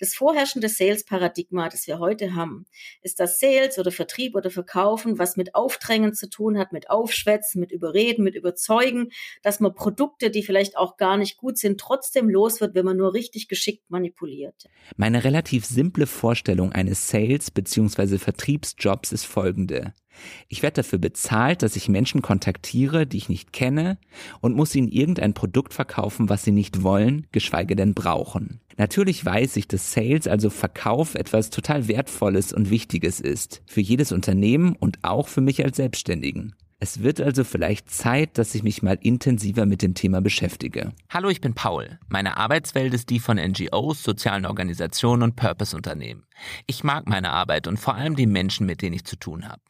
Das vorherrschende Sales-Paradigma, das wir heute haben, ist das Sales oder Vertrieb oder Verkaufen, was mit Aufdrängen zu tun hat, mit Aufschwätzen, mit Überreden, mit Überzeugen, dass man Produkte, die vielleicht auch gar nicht gut sind, trotzdem los wird, wenn man nur richtig geschickt manipuliert. Meine relativ simple Vorstellung eines Sales- bzw. Vertriebsjobs ist folgende. Ich werde dafür bezahlt, dass ich Menschen kontaktiere, die ich nicht kenne und muss ihnen irgendein Produkt verkaufen, was sie nicht wollen, geschweige denn brauchen. Natürlich weiß ich, dass Sales, also Verkauf, etwas total Wertvolles und Wichtiges ist. Für jedes Unternehmen und auch für mich als Selbstständigen. Es wird also vielleicht Zeit, dass ich mich mal intensiver mit dem Thema beschäftige. Hallo, ich bin Paul. Meine Arbeitswelt ist die von NGOs, sozialen Organisationen und Purpose-Unternehmen. Ich mag meine Arbeit und vor allem die Menschen, mit denen ich zu tun habe.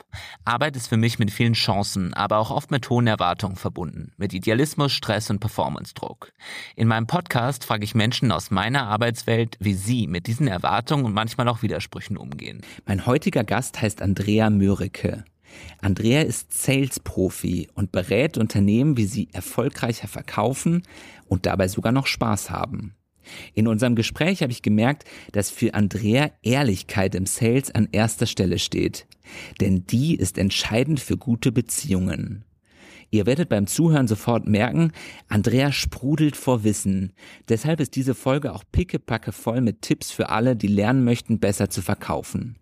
Arbeit ist für mich mit vielen Chancen, aber auch oft mit hohen Erwartungen verbunden, mit Idealismus, Stress und Performance-Druck. In meinem Podcast frage ich Menschen aus meiner Arbeitswelt, wie sie mit diesen Erwartungen und manchmal auch Widersprüchen umgehen. Mein heutiger Gast heißt Andrea Mörike. Andrea ist Sales-Profi und berät Unternehmen, wie sie erfolgreicher verkaufen und dabei sogar noch Spaß haben. In unserem Gespräch habe ich gemerkt, dass für Andrea Ehrlichkeit im Sales an erster Stelle steht. Denn die ist entscheidend für gute Beziehungen. Ihr werdet beim Zuhören sofort merken, Andrea sprudelt vor Wissen. Deshalb ist diese Folge auch pickepacke voll mit Tipps für alle, die lernen möchten, besser zu verkaufen.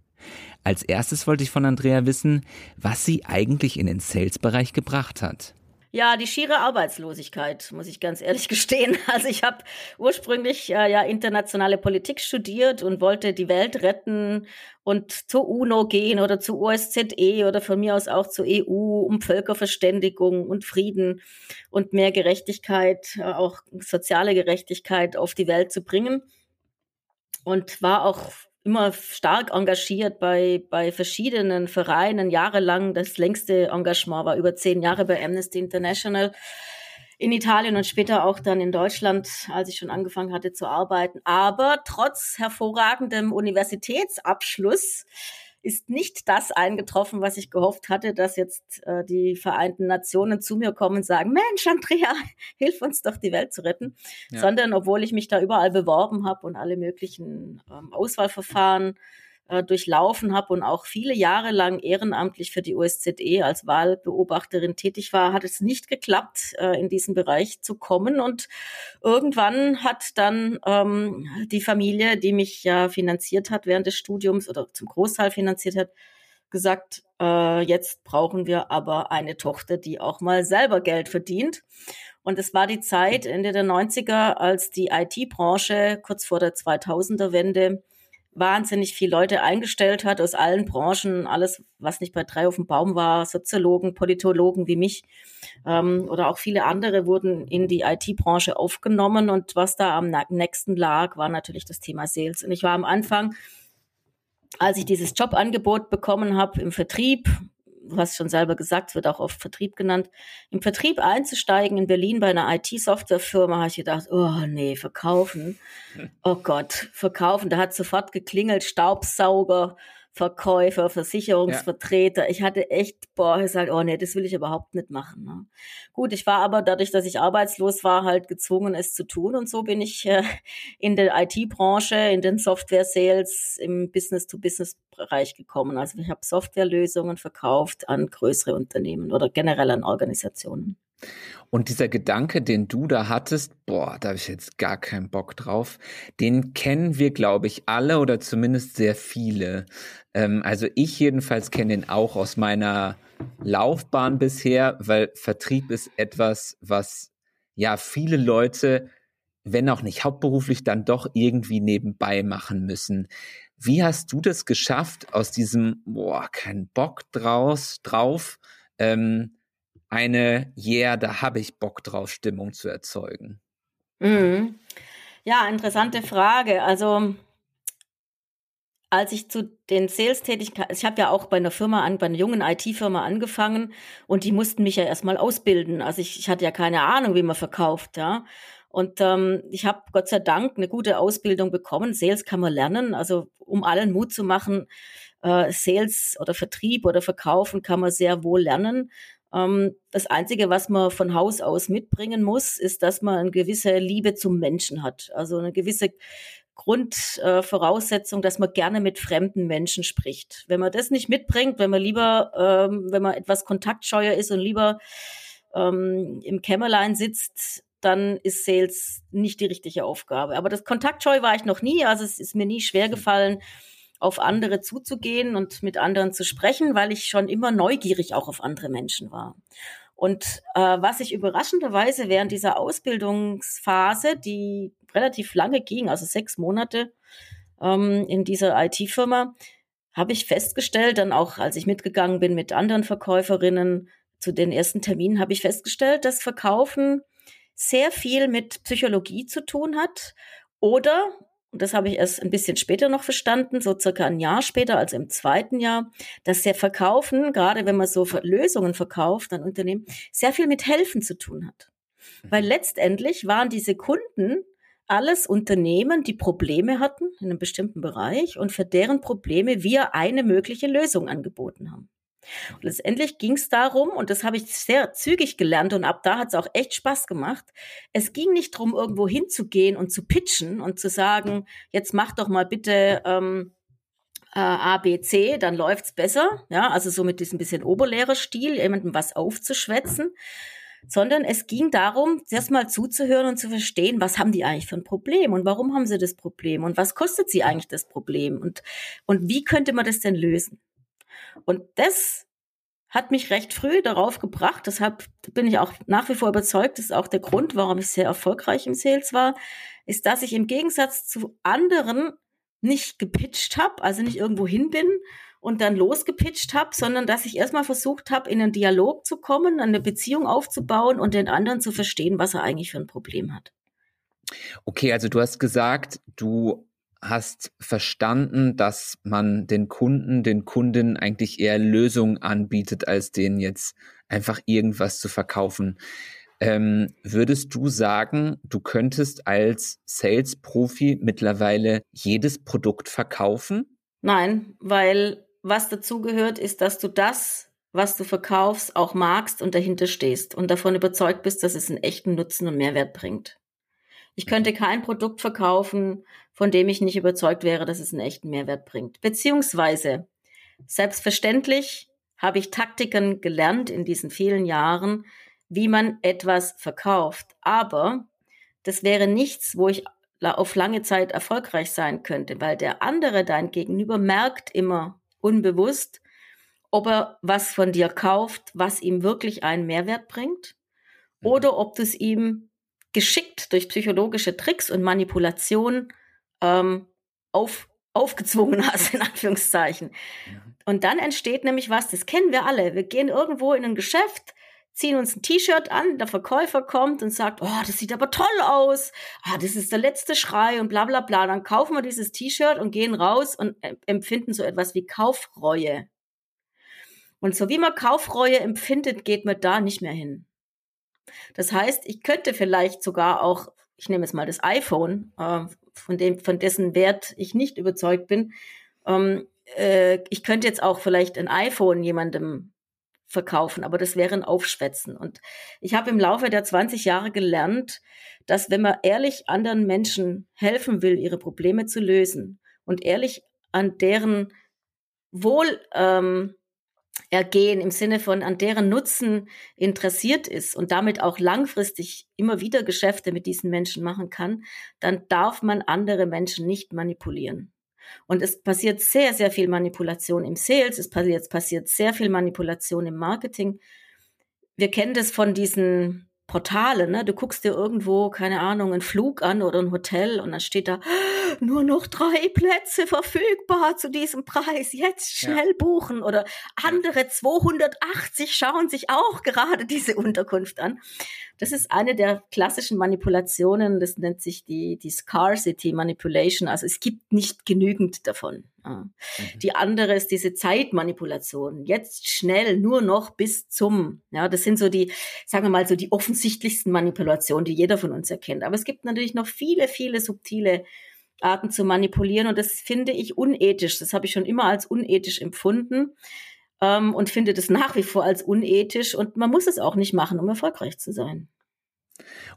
Als erstes wollte ich von Andrea wissen, was sie eigentlich in den Sales-Bereich gebracht hat. Ja, die schiere Arbeitslosigkeit, muss ich ganz ehrlich gestehen. Also ich habe ursprünglich äh, ja internationale Politik studiert und wollte die Welt retten und zur UNO gehen oder zur OSZE oder von mir aus auch zur EU, um Völkerverständigung und Frieden und mehr Gerechtigkeit, äh, auch soziale Gerechtigkeit auf die Welt zu bringen. Und war auch immer stark engagiert bei, bei verschiedenen Vereinen, jahrelang. Das längste Engagement war über zehn Jahre bei Amnesty International in Italien und später auch dann in Deutschland, als ich schon angefangen hatte zu arbeiten. Aber trotz hervorragendem Universitätsabschluss ist nicht das eingetroffen, was ich gehofft hatte, dass jetzt äh, die Vereinten Nationen zu mir kommen und sagen, Mensch, Andrea, hilf uns doch, die Welt zu retten. Ja. Sondern obwohl ich mich da überall beworben habe und alle möglichen ähm, Auswahlverfahren äh, durchlaufen habe und auch viele Jahre lang ehrenamtlich für die OSZE als Wahlbeobachterin tätig war, hat es nicht geklappt, äh, in diesen Bereich zu kommen. Und irgendwann hat dann ähm, die Familie, die mich ja finanziert hat während des Studiums oder zum Großteil finanziert hat, gesagt, äh, jetzt brauchen wir aber eine Tochter, die auch mal selber Geld verdient. Und es war die Zeit Ende der 90er, als die IT-Branche kurz vor der 2000er Wende wahnsinnig viele Leute eingestellt hat aus allen Branchen, alles, was nicht bei drei auf dem Baum war, Soziologen, Politologen wie mich ähm, oder auch viele andere wurden in die IT-Branche aufgenommen und was da am nächsten lag, war natürlich das Thema Sales. Und ich war am Anfang, als ich dieses Jobangebot bekommen habe im Vertrieb, du hast schon selber gesagt, wird auch oft Vertrieb genannt, im Vertrieb einzusteigen in Berlin bei einer IT-Softwarefirma, habe ich gedacht, oh nee, verkaufen. Oh Gott, verkaufen. Da hat sofort geklingelt, Staubsauger, Verkäufer, Versicherungsvertreter. Ja. Ich hatte echt, boah, gesagt, oh nee, das will ich überhaupt nicht machen. Ne? Gut, ich war aber dadurch, dass ich arbeitslos war, halt gezwungen, es zu tun. Und so bin ich äh, in der IT-Branche, in den Software-Sales, im Business-to-Business-Bereich gekommen. Also ich habe Softwarelösungen verkauft an größere Unternehmen oder generell an Organisationen. Und dieser Gedanke, den du da hattest, boah, da habe ich jetzt gar keinen Bock drauf, den kennen wir, glaube ich, alle oder zumindest sehr viele. Ähm, also ich jedenfalls kenne den auch aus meiner Laufbahn bisher, weil Vertrieb ist etwas, was ja viele Leute, wenn auch nicht hauptberuflich, dann doch irgendwie nebenbei machen müssen. Wie hast du das geschafft, aus diesem, boah, kein Bock draus, drauf, ähm, eine Yeah, da habe ich Bock drauf Stimmung zu erzeugen? Mhm. Ja, interessante Frage. Also als ich zu den Sales-Tätigkeiten, ich habe ja auch bei einer Firma an, bei einer jungen IT-Firma angefangen und die mussten mich ja erstmal ausbilden. Also ich, ich hatte ja keine Ahnung, wie man verkauft, ja. Und ähm, ich habe Gott sei Dank eine gute Ausbildung bekommen. Sales kann man lernen. Also um allen Mut zu machen, äh, Sales oder Vertrieb oder Verkaufen kann man sehr wohl lernen. Ähm, das Einzige, was man von Haus aus mitbringen muss, ist, dass man eine gewisse Liebe zum Menschen hat. Also eine gewisse Grundvoraussetzung, äh, dass man gerne mit fremden Menschen spricht. Wenn man das nicht mitbringt, wenn man lieber, ähm, wenn man etwas kontaktscheuer ist und lieber ähm, im Kämmerlein sitzt, dann ist Sales nicht die richtige Aufgabe. Aber das Kontaktscheu war ich noch nie, also es ist mir nie schwer gefallen, auf andere zuzugehen und mit anderen zu sprechen, weil ich schon immer neugierig auch auf andere Menschen war. Und äh, was ich überraschenderweise während dieser Ausbildungsphase, die relativ lange ging, also sechs Monate ähm, in dieser IT-Firma, habe ich festgestellt, dann auch als ich mitgegangen bin mit anderen Verkäuferinnen zu den ersten Terminen, habe ich festgestellt, dass Verkaufen sehr viel mit Psychologie zu tun hat oder und das habe ich erst ein bisschen später noch verstanden, so circa ein Jahr später, also im zweiten Jahr, dass der Verkaufen, gerade wenn man so Lösungen verkauft an Unternehmen, sehr viel mit Helfen zu tun hat. Weil mhm. letztendlich waren diese Kunden alles Unternehmen, die Probleme hatten in einem bestimmten Bereich und für deren Probleme wir eine mögliche Lösung angeboten haben. Und letztendlich ging es darum, und das habe ich sehr zügig gelernt und ab da hat es auch echt Spaß gemacht. Es ging nicht darum, irgendwo hinzugehen und zu pitchen und zu sagen, jetzt mach doch mal bitte ähm, äh, A, B, C, dann läuft's besser. Ja, also so mit diesem bisschen Oberlehrerstil, jemandem was aufzuschwätzen. Sondern es ging darum, erst mal zuzuhören und zu verstehen, was haben die eigentlich für ein Problem und warum haben sie das Problem und was kostet sie eigentlich das Problem und, und wie könnte man das denn lösen? Und das hat mich recht früh darauf gebracht. Deshalb bin ich auch nach wie vor überzeugt, das ist auch der Grund, warum ich sehr erfolgreich im Sales war, ist, dass ich im Gegensatz zu anderen nicht gepitcht habe, also nicht irgendwo hin bin und dann losgepitcht habe, sondern dass ich erstmal versucht habe, in einen Dialog zu kommen, eine Beziehung aufzubauen und den anderen zu verstehen, was er eigentlich für ein Problem hat. Okay, also du hast gesagt, du hast verstanden, dass man den Kunden, den Kunden eigentlich eher Lösungen anbietet, als denen jetzt einfach irgendwas zu verkaufen. Ähm, würdest du sagen, du könntest als Sales-Profi mittlerweile jedes Produkt verkaufen? Nein, weil was dazu gehört, ist, dass du das, was du verkaufst, auch magst und dahinter stehst und davon überzeugt bist, dass es einen echten Nutzen und Mehrwert bringt. Ich könnte kein Produkt verkaufen, von dem ich nicht überzeugt wäre, dass es einen echten Mehrwert bringt. Beziehungsweise, selbstverständlich habe ich Taktiken gelernt in diesen vielen Jahren, wie man etwas verkauft. Aber das wäre nichts, wo ich auf lange Zeit erfolgreich sein könnte, weil der andere, dein Gegenüber, merkt immer unbewusst, ob er was von dir kauft, was ihm wirklich einen Mehrwert bringt, mhm. oder ob du es ihm geschickt durch psychologische Tricks und Manipulation ähm, auf, aufgezwungen hast, in Anführungszeichen. Und dann entsteht nämlich was, das kennen wir alle. Wir gehen irgendwo in ein Geschäft, ziehen uns ein T-Shirt an, der Verkäufer kommt und sagt, oh, das sieht aber toll aus, ah, das ist der letzte Schrei und bla bla bla. Dann kaufen wir dieses T-Shirt und gehen raus und empfinden so etwas wie Kaufreue. Und so wie man Kaufreue empfindet, geht man da nicht mehr hin. Das heißt, ich könnte vielleicht sogar auch, ich nehme jetzt mal das iPhone, äh, von dem, von dessen Wert ich nicht überzeugt bin. Ähm, äh, ich könnte jetzt auch vielleicht ein iPhone jemandem verkaufen, aber das wäre ein Aufschwätzen. Und ich habe im Laufe der 20 Jahre gelernt, dass wenn man ehrlich anderen Menschen helfen will, ihre Probleme zu lösen und ehrlich an deren Wohl ähm, ergehen im Sinne von an deren Nutzen interessiert ist und damit auch langfristig immer wieder Geschäfte mit diesen Menschen machen kann, dann darf man andere Menschen nicht manipulieren. Und es passiert sehr, sehr viel Manipulation im Sales, es passiert, passiert sehr viel Manipulation im Marketing. Wir kennen das von diesen Portale, ne? Du guckst dir irgendwo, keine Ahnung, einen Flug an oder ein Hotel und dann steht da nur noch drei Plätze verfügbar zu diesem Preis. Jetzt schnell ja. buchen oder andere 280 schauen sich auch gerade diese Unterkunft an. Das ist eine der klassischen Manipulationen. Das nennt sich die, die Scarcity Manipulation. Also es gibt nicht genügend davon. Mhm. Die andere ist diese Zeitmanipulation. Jetzt schnell nur noch bis zum. Ja, das sind so die, sagen wir mal, so die offensichtlichsten Manipulationen, die jeder von uns erkennt. Aber es gibt natürlich noch viele, viele subtile Arten zu manipulieren und das finde ich unethisch. Das habe ich schon immer als unethisch empfunden ähm, und finde das nach wie vor als unethisch und man muss es auch nicht machen, um erfolgreich zu sein.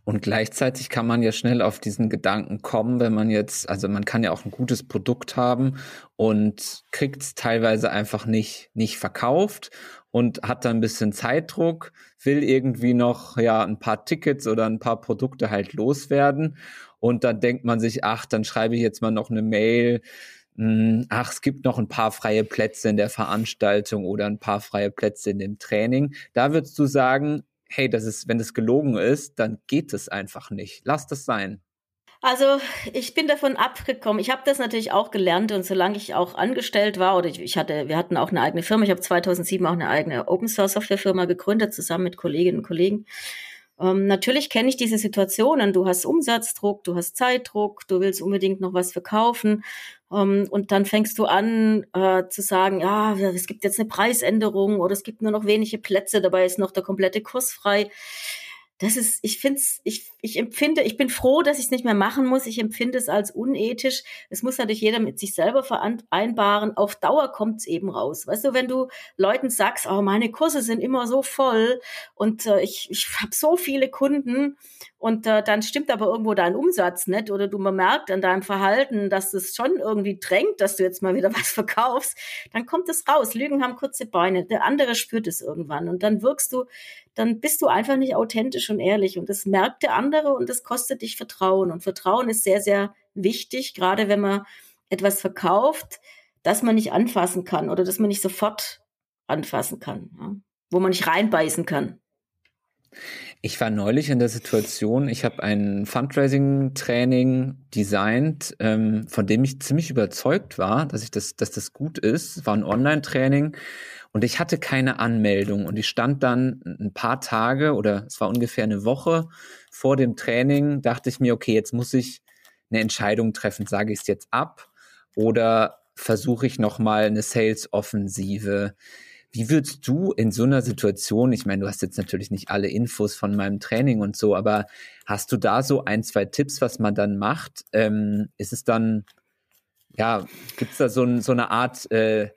Und gleichzeitig kann man ja schnell auf diesen Gedanken kommen, wenn man jetzt, also man kann ja auch ein gutes Produkt haben und kriegt es teilweise einfach nicht, nicht verkauft und hat dann ein bisschen Zeitdruck, will irgendwie noch ja ein paar Tickets oder ein paar Produkte halt loswerden. Und dann denkt man sich, ach, dann schreibe ich jetzt mal noch eine Mail. Hm, ach, es gibt noch ein paar freie Plätze in der Veranstaltung oder ein paar freie Plätze in dem Training. Da würdest du sagen, hey, das ist, wenn es gelogen ist, dann geht es einfach nicht. Lass das sein. Also ich bin davon abgekommen. Ich habe das natürlich auch gelernt und solange ich auch angestellt war oder ich, ich hatte, wir hatten auch eine eigene Firma. Ich habe 2007 auch eine eigene Open Source Software Firma gegründet zusammen mit Kolleginnen und Kollegen. Ähm, natürlich kenne ich diese Situationen. Du hast Umsatzdruck, du hast Zeitdruck, du willst unbedingt noch was verkaufen. Ähm, und dann fängst du an äh, zu sagen, ja, es gibt jetzt eine Preisänderung oder es gibt nur noch wenige Plätze, dabei ist noch der komplette Kurs frei das ist, ich finde ich, ich empfinde, ich bin froh, dass ich es nicht mehr machen muss. Ich empfinde es als unethisch. Es muss natürlich jeder mit sich selber vereinbaren. Auf Dauer kommt es eben raus. Weißt du, wenn du Leuten sagst, oh, meine Kurse sind immer so voll und äh, ich, ich habe so viele Kunden und äh, dann stimmt aber irgendwo dein Umsatz nicht oder du merkt an deinem Verhalten, dass es schon irgendwie drängt, dass du jetzt mal wieder was verkaufst, dann kommt es raus. Lügen haben kurze Beine. Der andere spürt es irgendwann und dann wirkst du dann bist du einfach nicht authentisch und ehrlich. Und das merkt der andere und das kostet dich Vertrauen. Und Vertrauen ist sehr, sehr wichtig, gerade wenn man etwas verkauft, das man nicht anfassen kann oder das man nicht sofort anfassen kann, ja? wo man nicht reinbeißen kann. Ich war neulich in der Situation, ich habe ein Fundraising-Training designt, ähm, von dem ich ziemlich überzeugt war, dass ich das, dass das gut ist. Es war ein Online-Training und ich hatte keine Anmeldung und ich stand dann ein paar Tage oder es war ungefähr eine Woche vor dem Training, dachte ich mir, okay, jetzt muss ich eine Entscheidung treffen, sage ich es jetzt ab oder versuche ich nochmal eine Sales-Offensive. Wie würdest du in so einer Situation, ich meine, du hast jetzt natürlich nicht alle Infos von meinem Training und so, aber hast du da so ein, zwei Tipps, was man dann macht? Ähm, ist es dann, ja, gibt es da so, ein, so eine Art äh,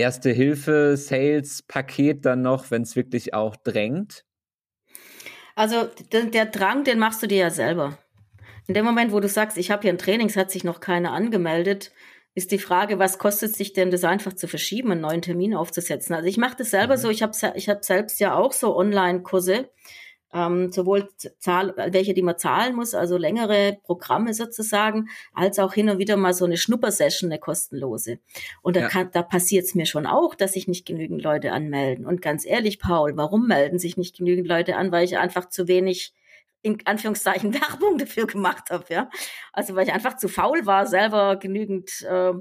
Erste Hilfe, Sales-Paket dann noch, wenn es wirklich auch drängt? Also der, der Drang, den machst du dir ja selber. In dem Moment, wo du sagst, ich habe hier ein Training, es hat sich noch keiner angemeldet, ist die Frage, was kostet sich denn das einfach zu verschieben, einen neuen Termin aufzusetzen? Also ich mache das selber mhm. so, ich habe ich hab selbst ja auch so Online-Kurse, ähm, sowohl Zahl, welche, die man zahlen muss, also längere Programme sozusagen, als auch hin und wieder mal so eine Schnuppersession, eine kostenlose. Und da, ja. da passiert es mir schon auch, dass sich nicht genügend Leute anmelden. Und ganz ehrlich, Paul, warum melden sich nicht genügend Leute an? Weil ich einfach zu wenig in Anführungszeichen Werbung dafür gemacht habe, ja. Also weil ich einfach zu faul war, selber genügend äh,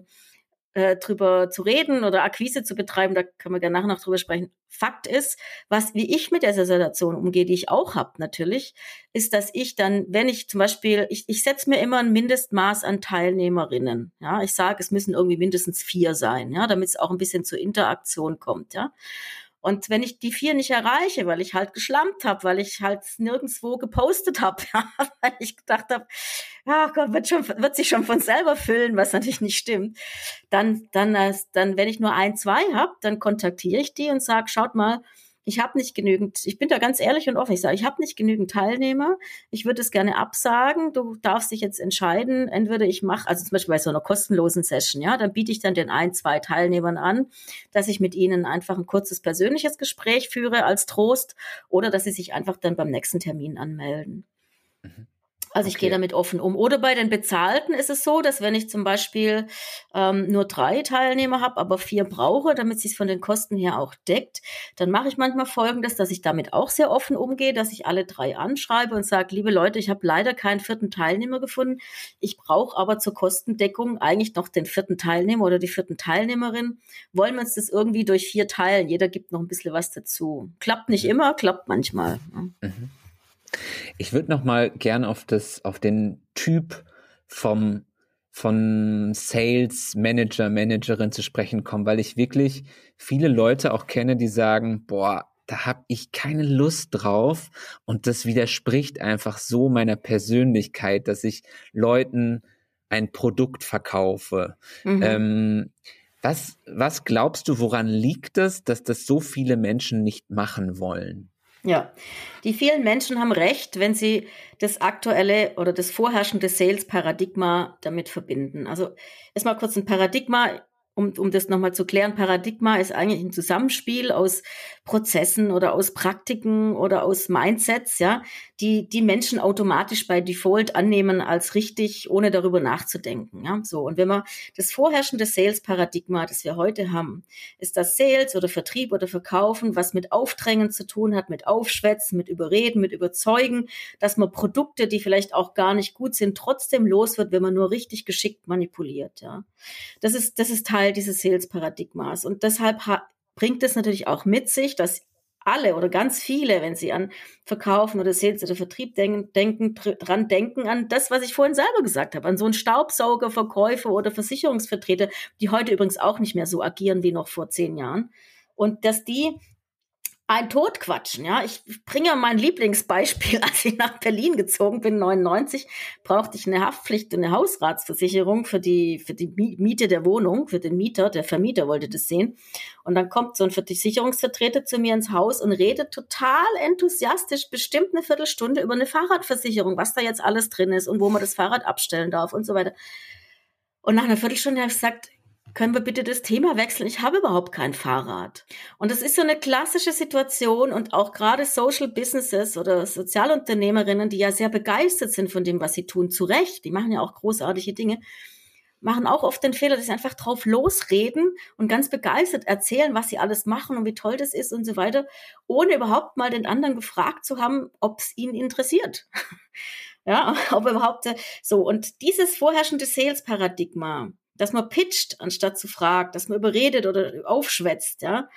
äh, drüber zu reden oder Akquise zu betreiben, da können wir gerne nachher noch drüber sprechen. Fakt ist, was, wie ich mit dieser Situation umgehe, die ich auch habe natürlich, ist, dass ich dann, wenn ich zum Beispiel, ich, ich setze mir immer ein Mindestmaß an Teilnehmerinnen. Ja, ich sage, es müssen irgendwie mindestens vier sein, ja, damit es auch ein bisschen zur Interaktion kommt, ja. Und wenn ich die vier nicht erreiche, weil ich halt geschlampt habe, weil ich halt nirgendwo gepostet habe, ja, weil ich gedacht habe, ja Gott, wird, schon, wird sich schon von selber füllen, was natürlich nicht stimmt, dann, dann, dann wenn ich nur ein, zwei habe, dann kontaktiere ich die und sage, schaut mal, ich habe nicht genügend, ich bin da ganz ehrlich und offen, ich sage, ich habe nicht genügend Teilnehmer, ich würde es gerne absagen, du darfst dich jetzt entscheiden, entweder ich mache, also zum Beispiel bei so einer kostenlosen Session, ja, dann biete ich dann den ein, zwei Teilnehmern an, dass ich mit ihnen einfach ein kurzes persönliches Gespräch führe als Trost oder dass sie sich einfach dann beim nächsten Termin anmelden. Mhm. Also ich okay. gehe damit offen um. Oder bei den Bezahlten ist es so, dass wenn ich zum Beispiel ähm, nur drei Teilnehmer habe, aber vier brauche, damit sich von den Kosten her auch deckt, dann mache ich manchmal Folgendes, dass ich damit auch sehr offen umgehe, dass ich alle drei anschreibe und sage, liebe Leute, ich habe leider keinen vierten Teilnehmer gefunden. Ich brauche aber zur Kostendeckung eigentlich noch den vierten Teilnehmer oder die vierten Teilnehmerin. Wollen wir uns das irgendwie durch vier teilen? Jeder gibt noch ein bisschen was dazu. Klappt nicht immer, klappt manchmal. Mhm. Ich würde noch mal gern auf das, auf den Typ vom von Sales Manager, Managerin zu sprechen kommen, weil ich wirklich viele Leute auch kenne, die sagen, boah, da habe ich keine Lust drauf und das widerspricht einfach so meiner Persönlichkeit, dass ich Leuten ein Produkt verkaufe. Mhm. Ähm, was, was glaubst du, woran liegt es, dass das so viele Menschen nicht machen wollen? Ja, die vielen Menschen haben recht, wenn sie das aktuelle oder das vorherrschende Sales-Paradigma damit verbinden. Also erstmal kurz ein Paradigma um, um das nochmal zu klären, Paradigma ist eigentlich ein Zusammenspiel aus Prozessen oder aus Praktiken oder aus Mindsets, ja, die die Menschen automatisch bei Default annehmen als richtig, ohne darüber nachzudenken, ja, so. Und wenn man das vorherrschende Sales-Paradigma, das wir heute haben, ist das Sales oder Vertrieb oder Verkaufen, was mit Aufdrängen zu tun hat, mit Aufschwätzen, mit Überreden, mit Überzeugen, dass man Produkte, die vielleicht auch gar nicht gut sind, trotzdem los wird, wenn man nur richtig geschickt manipuliert, ja. Das ist, das ist Teil dieses Sales-Paradigmas. Und deshalb bringt es natürlich auch mit sich, dass alle oder ganz viele, wenn sie an Verkaufen oder Sales oder Vertrieb denken, denken dran denken an das, was ich vorhin selber gesagt habe, an so einen Staubsauger, Verkäufer oder Versicherungsvertreter, die heute übrigens auch nicht mehr so agieren wie noch vor zehn Jahren. Und dass die ein Totquatschen, ja. Ich bringe mein Lieblingsbeispiel, als ich nach Berlin gezogen bin, 99, brauchte ich eine Haftpflicht und eine Hausratsversicherung für die, für die Miete der Wohnung, für den Mieter. Der Vermieter wollte das sehen. Und dann kommt so ein Versicherungsvertreter zu mir ins Haus und redet total enthusiastisch, bestimmt eine Viertelstunde über eine Fahrradversicherung, was da jetzt alles drin ist und wo man das Fahrrad abstellen darf und so weiter. Und nach einer Viertelstunde habe ich gesagt, können wir bitte das Thema wechseln? Ich habe überhaupt kein Fahrrad. Und das ist so eine klassische Situation und auch gerade Social Businesses oder Sozialunternehmerinnen, die ja sehr begeistert sind von dem, was sie tun, zu Recht, die machen ja auch großartige Dinge, machen auch oft den Fehler, dass sie einfach drauf losreden und ganz begeistert erzählen, was sie alles machen und wie toll das ist und so weiter, ohne überhaupt mal den anderen gefragt zu haben, ob es ihn interessiert. ja, ob überhaupt so. Und dieses vorherrschende Sales-Paradigma, dass man pitcht, anstatt zu fragen, dass man überredet oder aufschwätzt, ja.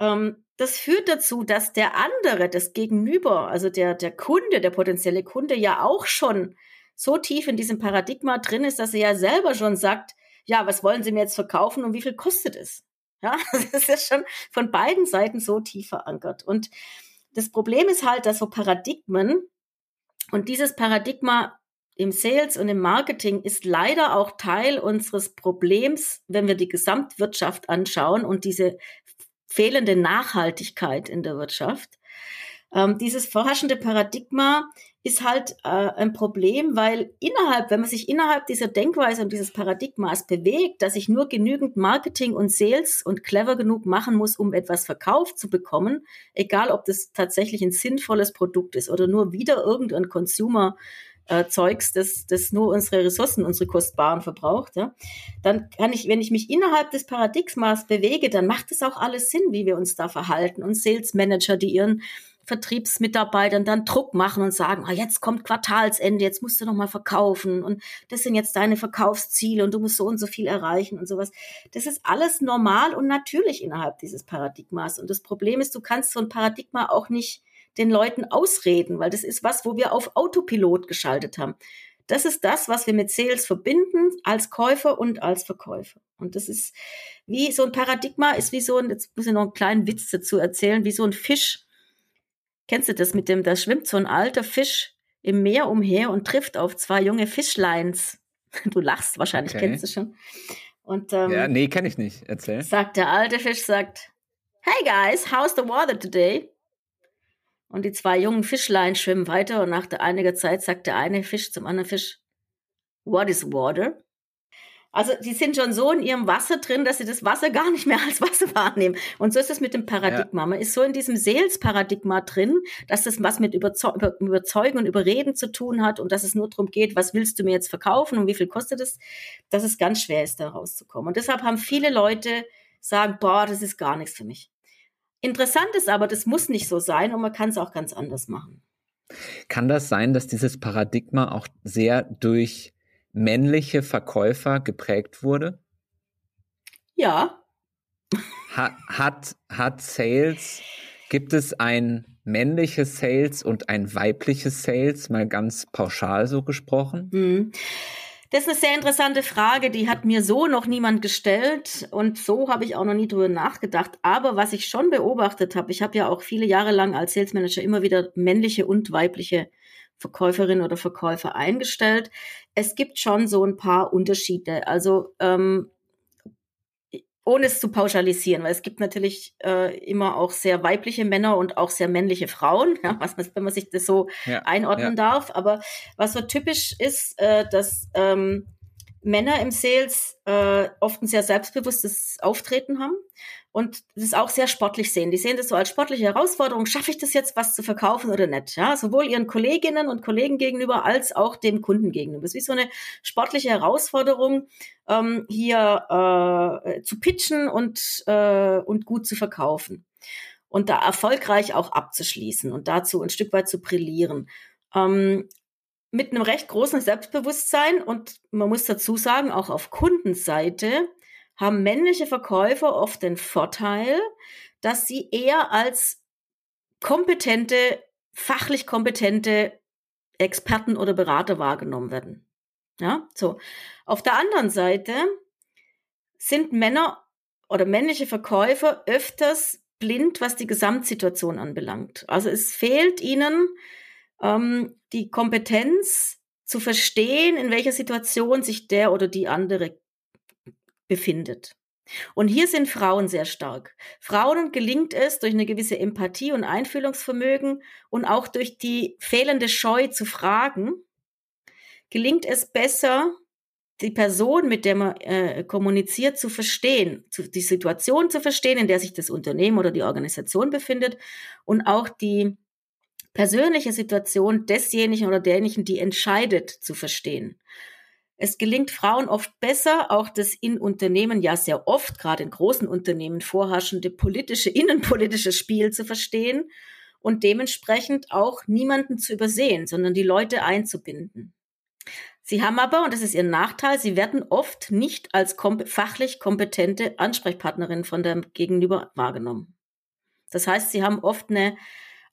Ähm, das führt dazu, dass der andere, das Gegenüber, also der, der Kunde, der potenzielle Kunde ja auch schon so tief in diesem Paradigma drin ist, dass er ja selber schon sagt, ja, was wollen Sie mir jetzt verkaufen und wie viel kostet es? Ja, das ist schon von beiden Seiten so tief verankert. Und das Problem ist halt, dass so Paradigmen und dieses Paradigma im Sales und im Marketing ist leider auch Teil unseres Problems, wenn wir die Gesamtwirtschaft anschauen und diese fehlende Nachhaltigkeit in der Wirtschaft. Ähm, dieses vorherrschende Paradigma ist halt äh, ein Problem, weil innerhalb, wenn man sich innerhalb dieser Denkweise und dieses Paradigmas bewegt, dass ich nur genügend Marketing und Sales und clever genug machen muss, um etwas verkauft zu bekommen, egal ob das tatsächlich ein sinnvolles Produkt ist oder nur wieder irgendein Consumer äh, Zeugs, das, das nur unsere Ressourcen, unsere Kostbaren verbraucht, ja, dann kann ich, wenn ich mich innerhalb des Paradigmas bewege, dann macht es auch alles Sinn, wie wir uns da verhalten. Und Sales Manager, die ihren Vertriebsmitarbeitern dann Druck machen und sagen, ah, jetzt kommt Quartalsende, jetzt musst du noch mal verkaufen und das sind jetzt deine Verkaufsziele und du musst so und so viel erreichen und sowas. Das ist alles normal und natürlich innerhalb dieses Paradigmas. Und das Problem ist, du kannst so ein Paradigma auch nicht den Leuten ausreden, weil das ist was, wo wir auf Autopilot geschaltet haben. Das ist das, was wir mit Sales verbinden, als Käufer und als Verkäufer. Und das ist wie so ein Paradigma, ist wie so ein, jetzt muss ich noch einen kleinen Witz dazu erzählen, wie so ein Fisch. Kennst du das mit dem, da schwimmt so ein alter Fisch im Meer umher und trifft auf zwei junge Fischleins. Du lachst wahrscheinlich, okay. kennst du schon. Und, ähm, ja, nee, kenne ich nicht. Erzähl. Sagt der alte Fisch, sagt, Hey guys, how's the water today? Und die zwei jungen Fischlein schwimmen weiter und nach einiger Zeit sagt der eine Fisch zum anderen Fisch, What is water? Also die sind schon so in ihrem Wasser drin, dass sie das Wasser gar nicht mehr als Wasser wahrnehmen. Und so ist es mit dem Paradigma. Ja. Man ist so in diesem Sales-Paradigma drin, dass das was mit Überzeu Überzeugen und Überreden zu tun hat und dass es nur darum geht, was willst du mir jetzt verkaufen und wie viel kostet es, dass es ganz schwer ist, da rauszukommen. Und deshalb haben viele Leute sagen, boah, das ist gar nichts für mich. Interessant ist aber, das muss nicht so sein und man kann es auch ganz anders machen. Kann das sein, dass dieses Paradigma auch sehr durch männliche Verkäufer geprägt wurde? Ja. Hat, hat, hat Sales, gibt es ein männliches Sales und ein weibliches Sales, mal ganz pauschal so gesprochen? Hm. Das ist eine sehr interessante Frage, die hat mir so noch niemand gestellt und so habe ich auch noch nie drüber nachgedacht. Aber was ich schon beobachtet habe, ich habe ja auch viele Jahre lang als Sales Manager immer wieder männliche und weibliche Verkäuferinnen oder Verkäufer eingestellt. Es gibt schon so ein paar Unterschiede. Also ähm, ohne es zu pauschalisieren, weil es gibt natürlich äh, immer auch sehr weibliche Männer und auch sehr männliche Frauen, ja, was man, wenn man sich das so ja, einordnen ja. darf. Aber was so typisch ist, äh, dass ähm, Männer im Sales äh, oft ein sehr selbstbewusstes Auftreten haben und das auch sehr sportlich sehen. Die sehen das so als sportliche Herausforderung. Schaffe ich das jetzt, was zu verkaufen oder nicht? Ja, sowohl ihren Kolleginnen und Kollegen gegenüber als auch dem Kunden gegenüber. Es ist wie so eine sportliche Herausforderung, ähm, hier äh, zu pitchen und, äh, und gut zu verkaufen und da erfolgreich auch abzuschließen und dazu ein Stück weit zu brillieren. Ähm, mit einem recht großen Selbstbewusstsein und man muss dazu sagen, auch auf Kundenseite haben männliche Verkäufer oft den Vorteil, dass sie eher als kompetente, fachlich kompetente Experten oder Berater wahrgenommen werden. Ja, so. Auf der anderen Seite sind Männer oder männliche Verkäufer öfters blind, was die Gesamtsituation anbelangt. Also es fehlt ihnen ähm, die Kompetenz zu verstehen, in welcher Situation sich der oder die andere befindet. Und hier sind Frauen sehr stark. Frauen gelingt es durch eine gewisse Empathie und Einfühlungsvermögen und auch durch die fehlende Scheu zu fragen, gelingt es besser, die Person, mit der man äh, kommuniziert, zu verstehen, zu, die Situation zu verstehen, in der sich das Unternehmen oder die Organisation befindet und auch die persönliche Situation desjenigen oder derjenigen, die entscheidet, zu verstehen. Es gelingt Frauen oft besser, auch das in Unternehmen ja sehr oft, gerade in großen Unternehmen, vorherrschende politische, innenpolitische Spiel zu verstehen und dementsprechend auch niemanden zu übersehen, sondern die Leute einzubinden. Sie haben aber, und das ist ihr Nachteil, sie werden oft nicht als kom fachlich kompetente Ansprechpartnerin von dem Gegenüber wahrgenommen. Das heißt, sie haben oft eine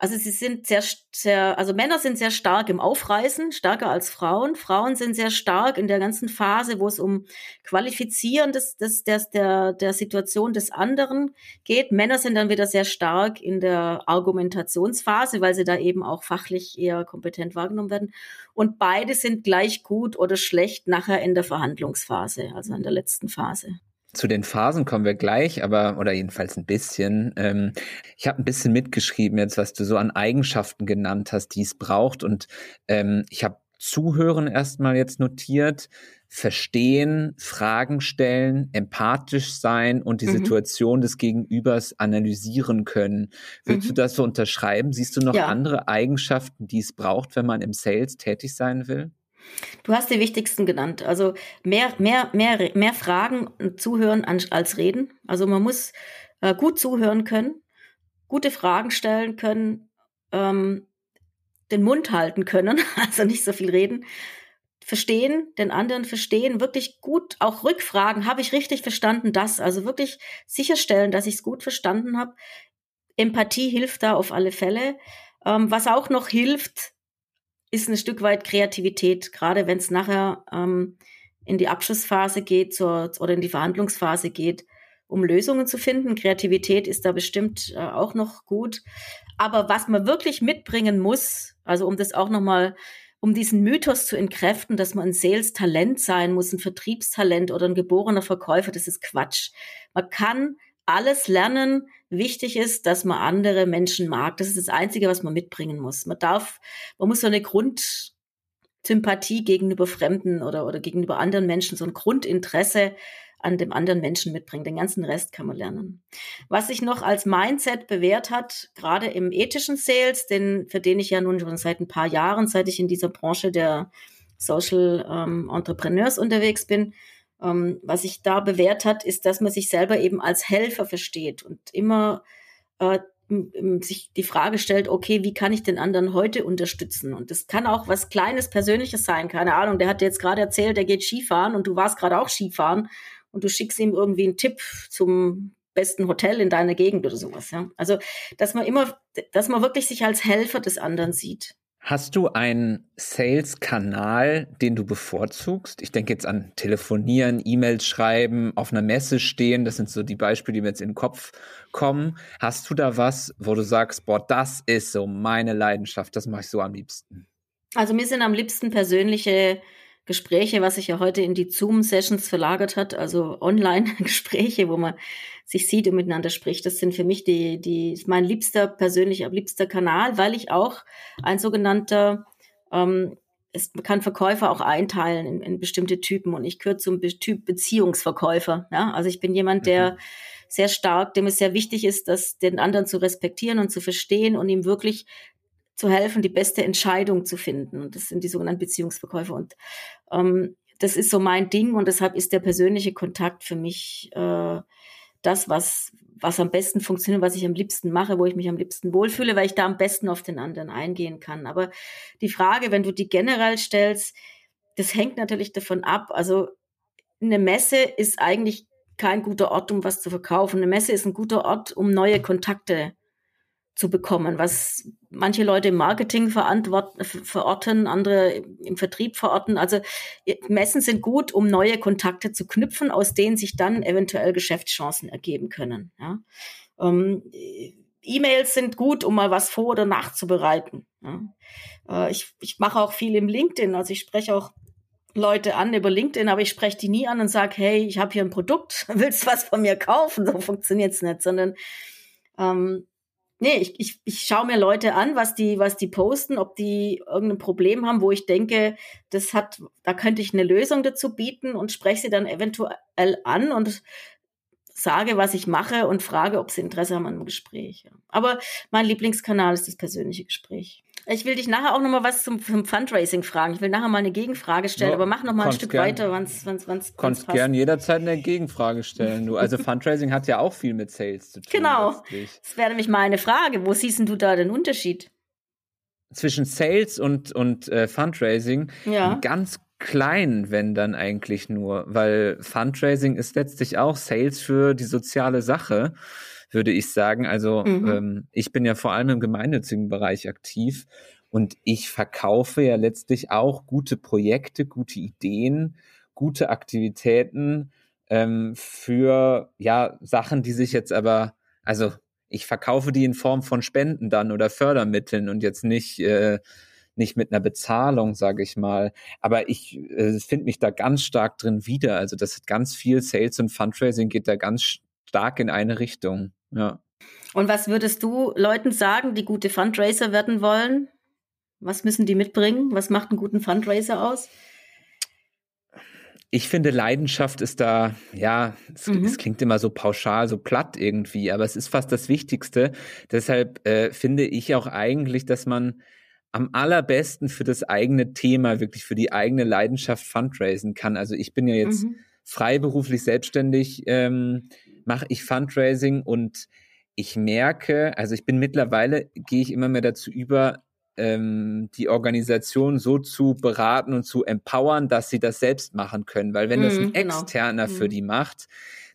also sie sind sehr, sehr, also Männer sind sehr stark im Aufreißen, stärker als Frauen. Frauen sind sehr stark in der ganzen Phase, wo es um Qualifizieren des, des, des, der, der Situation des anderen geht. Männer sind dann wieder sehr stark in der Argumentationsphase, weil sie da eben auch fachlich eher kompetent wahrgenommen werden. Und beide sind gleich gut oder schlecht nachher in der Verhandlungsphase, also in der letzten Phase. Zu den Phasen kommen wir gleich, aber oder jedenfalls ein bisschen. Ähm, ich habe ein bisschen mitgeschrieben jetzt, was du so an Eigenschaften genannt hast, die es braucht. Und ähm, ich habe Zuhören erstmal jetzt notiert, verstehen, Fragen stellen, empathisch sein und die mhm. Situation des Gegenübers analysieren können. Willst mhm. du das so unterschreiben? Siehst du noch ja. andere Eigenschaften, die es braucht, wenn man im Sales tätig sein will? Du hast die wichtigsten genannt. Also mehr, mehr, mehr, mehr Fragen Zuhören als Reden. Also man muss äh, gut zuhören können, gute Fragen stellen können, ähm, den Mund halten können, also nicht so viel reden, verstehen, den anderen verstehen, wirklich gut auch rückfragen, habe ich richtig verstanden das? Also wirklich sicherstellen, dass ich es gut verstanden habe. Empathie hilft da auf alle Fälle. Ähm, was auch noch hilft, ist ein Stück weit Kreativität, gerade wenn es nachher ähm, in die Abschlussphase geht zur, oder in die Verhandlungsphase geht, um Lösungen zu finden. Kreativität ist da bestimmt äh, auch noch gut. Aber was man wirklich mitbringen muss, also um das auch nochmal, um diesen Mythos zu entkräften, dass man ein Sales-Talent sein muss, ein Vertriebstalent oder ein geborener Verkäufer, das ist Quatsch. Man kann alles lernen. Wichtig ist, dass man andere Menschen mag. Das ist das Einzige, was man mitbringen muss. Man darf, man muss so eine Grundsympathie gegenüber Fremden oder, oder gegenüber anderen Menschen, so ein Grundinteresse an dem anderen Menschen mitbringen. Den ganzen Rest kann man lernen. Was sich noch als Mindset bewährt hat, gerade im ethischen Sales, den, für den ich ja nun schon seit ein paar Jahren, seit ich in dieser Branche der Social ähm, Entrepreneurs unterwegs bin, ähm, was sich da bewährt hat, ist, dass man sich selber eben als Helfer versteht und immer äh, sich die Frage stellt, okay, wie kann ich den anderen heute unterstützen? Und das kann auch was Kleines, Persönliches sein. Keine Ahnung, der hat jetzt gerade erzählt, der geht Skifahren und du warst gerade auch Skifahren und du schickst ihm irgendwie einen Tipp zum besten Hotel in deiner Gegend oder sowas. Ja? Also, dass man immer, dass man wirklich sich als Helfer des anderen sieht. Hast du einen Sales-Kanal, den du bevorzugst? Ich denke jetzt an Telefonieren, E-Mails schreiben, auf einer Messe stehen. Das sind so die Beispiele, die mir jetzt in den Kopf kommen. Hast du da was, wo du sagst, boah, das ist so meine Leidenschaft, das mache ich so am liebsten? Also mir sind am liebsten persönliche Gespräche, was sich ja heute in die Zoom-Sessions verlagert hat, also Online-Gespräche, wo man sich sieht und miteinander spricht. Das sind für mich die, die, mein liebster, persönlich am liebster Kanal, weil ich auch ein sogenannter, ähm, es kann Verkäufer auch einteilen in, in bestimmte Typen und ich gehöre zum Typ Beziehungsverkäufer. Ja? Also ich bin jemand, der mhm. sehr stark, dem es sehr wichtig ist, dass den anderen zu respektieren und zu verstehen und ihm wirklich zu helfen, die beste Entscheidung zu finden. Und das sind die sogenannten Beziehungsverkäufer. Und ähm, das ist so mein Ding und deshalb ist der persönliche Kontakt für mich äh, das, was, was am besten funktioniert, was ich am liebsten mache, wo ich mich am liebsten wohlfühle, weil ich da am besten auf den anderen eingehen kann. Aber die Frage, wenn du die generell stellst, das hängt natürlich davon ab. Also eine Messe ist eigentlich kein guter Ort, um was zu verkaufen. Eine Messe ist ein guter Ort, um neue Kontakte zu bekommen, was manche Leute im Marketing verorten, andere im Vertrieb verorten. Also Messen sind gut, um neue Kontakte zu knüpfen, aus denen sich dann eventuell Geschäftschancen ergeben können. Ja. Ähm, E-Mails sind gut, um mal was vor- oder nachzubereiten. Ja. Äh, ich, ich mache auch viel im LinkedIn, also ich spreche auch Leute an über LinkedIn, aber ich spreche die nie an und sage, hey, ich habe hier ein Produkt, willst du was von mir kaufen? So funktioniert's nicht, sondern ähm, Nee, ich, ich, ich schaue mir Leute an, was die, was die posten, ob die irgendein Problem haben, wo ich denke, das hat, da könnte ich eine Lösung dazu bieten und spreche sie dann eventuell an und sage, was ich mache und frage, ob sie Interesse haben an einem Gespräch. Aber mein Lieblingskanal ist das persönliche Gespräch. Ich will dich nachher auch noch mal was zum, zum Fundraising fragen. Ich will nachher mal eine Gegenfrage stellen, ja, aber mach noch mal ein Stück gern, weiter, wann's, wann's, wann's, Kannst gern jederzeit eine Gegenfrage stellen. Du, also Fundraising hat ja auch viel mit Sales zu tun. Genau. Letztlich. Das wäre nämlich meine Frage. Wo siehst du da den Unterschied? Zwischen Sales und, und äh, Fundraising ja. ganz klein, wenn dann eigentlich nur, weil Fundraising ist letztlich auch Sales für die soziale Sache würde ich sagen. Also mhm. ähm, ich bin ja vor allem im gemeinnützigen Bereich aktiv und ich verkaufe ja letztlich auch gute Projekte, gute Ideen, gute Aktivitäten ähm, für ja Sachen, die sich jetzt aber, also ich verkaufe die in Form von Spenden dann oder Fördermitteln und jetzt nicht äh, nicht mit einer Bezahlung, sage ich mal. Aber ich äh, finde mich da ganz stark drin wieder. Also das hat ganz viel Sales und Fundraising geht da ganz stark in eine Richtung. Ja. Und was würdest du Leuten sagen, die gute Fundraiser werden wollen? Was müssen die mitbringen? Was macht einen guten Fundraiser aus? Ich finde, Leidenschaft ist da, ja, es, mhm. es, klingt immer so pauschal, so platt irgendwie, aber es ist fast das Wichtigste. Deshalb äh, finde ich auch eigentlich, dass man am allerbesten für das eigene Thema, wirklich für die eigene Leidenschaft fundraisen kann. Also ich bin ja jetzt mhm. freiberuflich selbstständig. Ähm, mache ich Fundraising und ich merke, also ich bin mittlerweile, gehe ich immer mehr dazu über, ähm, die Organisation so zu beraten und zu empowern, dass sie das selbst machen können. Weil wenn mm, das ein mhm, genau. Externer genau. für die macht,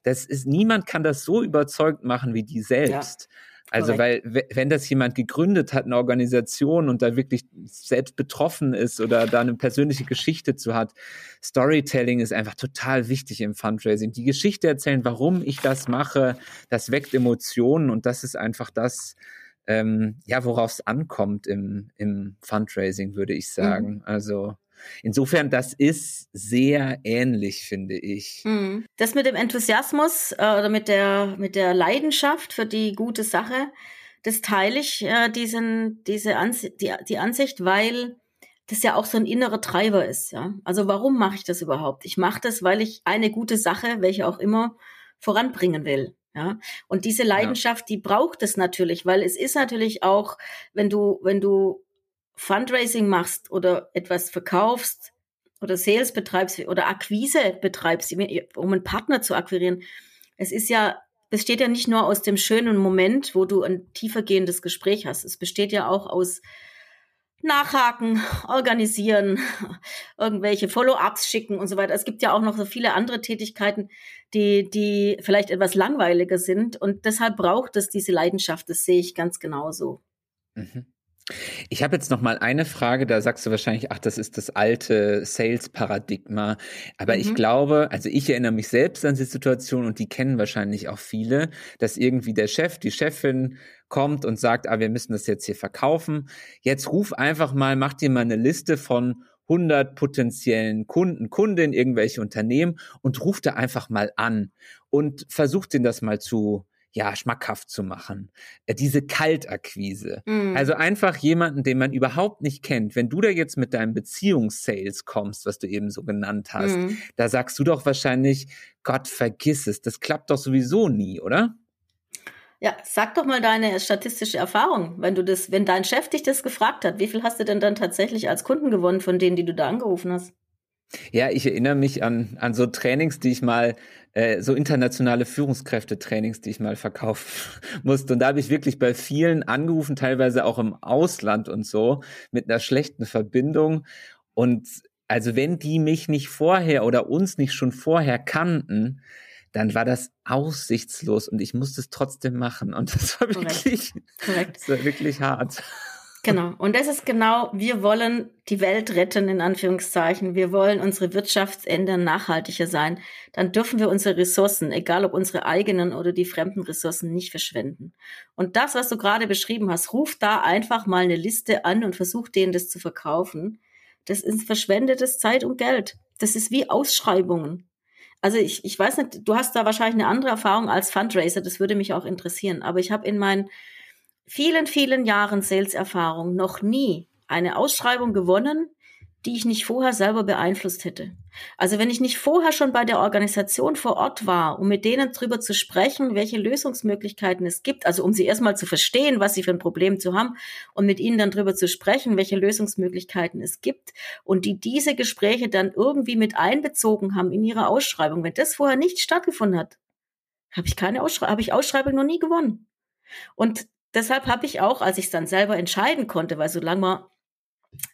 das ist, niemand kann das so überzeugt machen wie die selbst. Ja. Also, weil, wenn das jemand gegründet hat, eine Organisation und da wirklich selbst betroffen ist oder da eine persönliche Geschichte zu hat, Storytelling ist einfach total wichtig im Fundraising. Die Geschichte erzählen, warum ich das mache, das weckt Emotionen und das ist einfach das, ähm, ja, worauf es ankommt im, im Fundraising, würde ich sagen. Mhm. Also, Insofern, das ist sehr ähnlich, finde ich. Hm. Das mit dem Enthusiasmus äh, oder mit der, mit der Leidenschaft für die gute Sache, das teile ich, äh, diesen, diese Ansi die, die Ansicht, weil das ja auch so ein innerer Treiber ist. Ja? Also warum mache ich das überhaupt? Ich mache das, weil ich eine gute Sache, welche auch immer, voranbringen will. Ja, und diese Leidenschaft, ja. die braucht es natürlich, weil es ist natürlich auch, wenn du, wenn du Fundraising machst oder etwas verkaufst oder Sales betreibst oder Akquise betreibst, um einen Partner zu akquirieren, es ist ja, besteht ja nicht nur aus dem schönen Moment, wo du ein tiefergehendes Gespräch hast. Es besteht ja auch aus Nachhaken, organisieren, irgendwelche Follow-ups schicken und so weiter. Es gibt ja auch noch so viele andere Tätigkeiten, die, die vielleicht etwas langweiliger sind. Und deshalb braucht es diese Leidenschaft. Das sehe ich ganz genauso. Mhm. Ich habe jetzt noch mal eine Frage, da sagst du wahrscheinlich, ach, das ist das alte Sales-Paradigma. Aber mhm. ich glaube, also ich erinnere mich selbst an die Situation und die kennen wahrscheinlich auch viele, dass irgendwie der Chef, die Chefin kommt und sagt, ah, wir müssen das jetzt hier verkaufen. Jetzt ruf einfach mal, mach dir mal eine Liste von 100 potenziellen Kunden, Kundinnen, irgendwelche Unternehmen und ruft da einfach mal an und versucht ihnen das mal zu ja, schmackhaft zu machen. Äh, diese Kaltakquise. Mm. Also einfach jemanden, den man überhaupt nicht kennt. Wenn du da jetzt mit deinem Beziehungssales kommst, was du eben so genannt hast, mm. da sagst du doch wahrscheinlich, Gott, vergiss es. Das klappt doch sowieso nie, oder? Ja, sag doch mal deine statistische Erfahrung, wenn du das, wenn dein Chef dich das gefragt hat, wie viel hast du denn dann tatsächlich als Kunden gewonnen von denen, die du da angerufen hast? Ja, ich erinnere mich an, an so Trainings, die ich mal, äh, so internationale Führungskräftetrainings, die ich mal verkaufen musste. Und da habe ich wirklich bei vielen angerufen, teilweise auch im Ausland und so, mit einer schlechten Verbindung. Und also wenn die mich nicht vorher oder uns nicht schon vorher kannten, dann war das aussichtslos und ich musste es trotzdem machen. Und das war wirklich, Korrekt. Das war wirklich hart. Genau. Und das ist genau, wir wollen die Welt retten, in Anführungszeichen. Wir wollen unsere Wirtschaft ändern, nachhaltiger sein. Dann dürfen wir unsere Ressourcen, egal ob unsere eigenen oder die fremden Ressourcen, nicht verschwenden. Und das, was du gerade beschrieben hast, ruf da einfach mal eine Liste an und versuch denen das zu verkaufen. Das ist verschwendetes Zeit und Geld. Das ist wie Ausschreibungen. Also ich, ich weiß nicht, du hast da wahrscheinlich eine andere Erfahrung als Fundraiser, das würde mich auch interessieren. Aber ich habe in meinen vielen, vielen Jahren Sales-Erfahrung noch nie eine Ausschreibung gewonnen, die ich nicht vorher selber beeinflusst hätte. Also wenn ich nicht vorher schon bei der Organisation vor Ort war, um mit denen drüber zu sprechen, welche Lösungsmöglichkeiten es gibt, also um sie erstmal zu verstehen, was sie für ein Problem zu haben und mit ihnen dann drüber zu sprechen, welche Lösungsmöglichkeiten es gibt und die diese Gespräche dann irgendwie mit einbezogen haben in ihre Ausschreibung. Wenn das vorher nicht stattgefunden hat, habe ich keine Ausschreibung, habe ich Ausschreibung noch nie gewonnen. Und deshalb habe ich auch, als ich es dann selber entscheiden konnte, weil solange man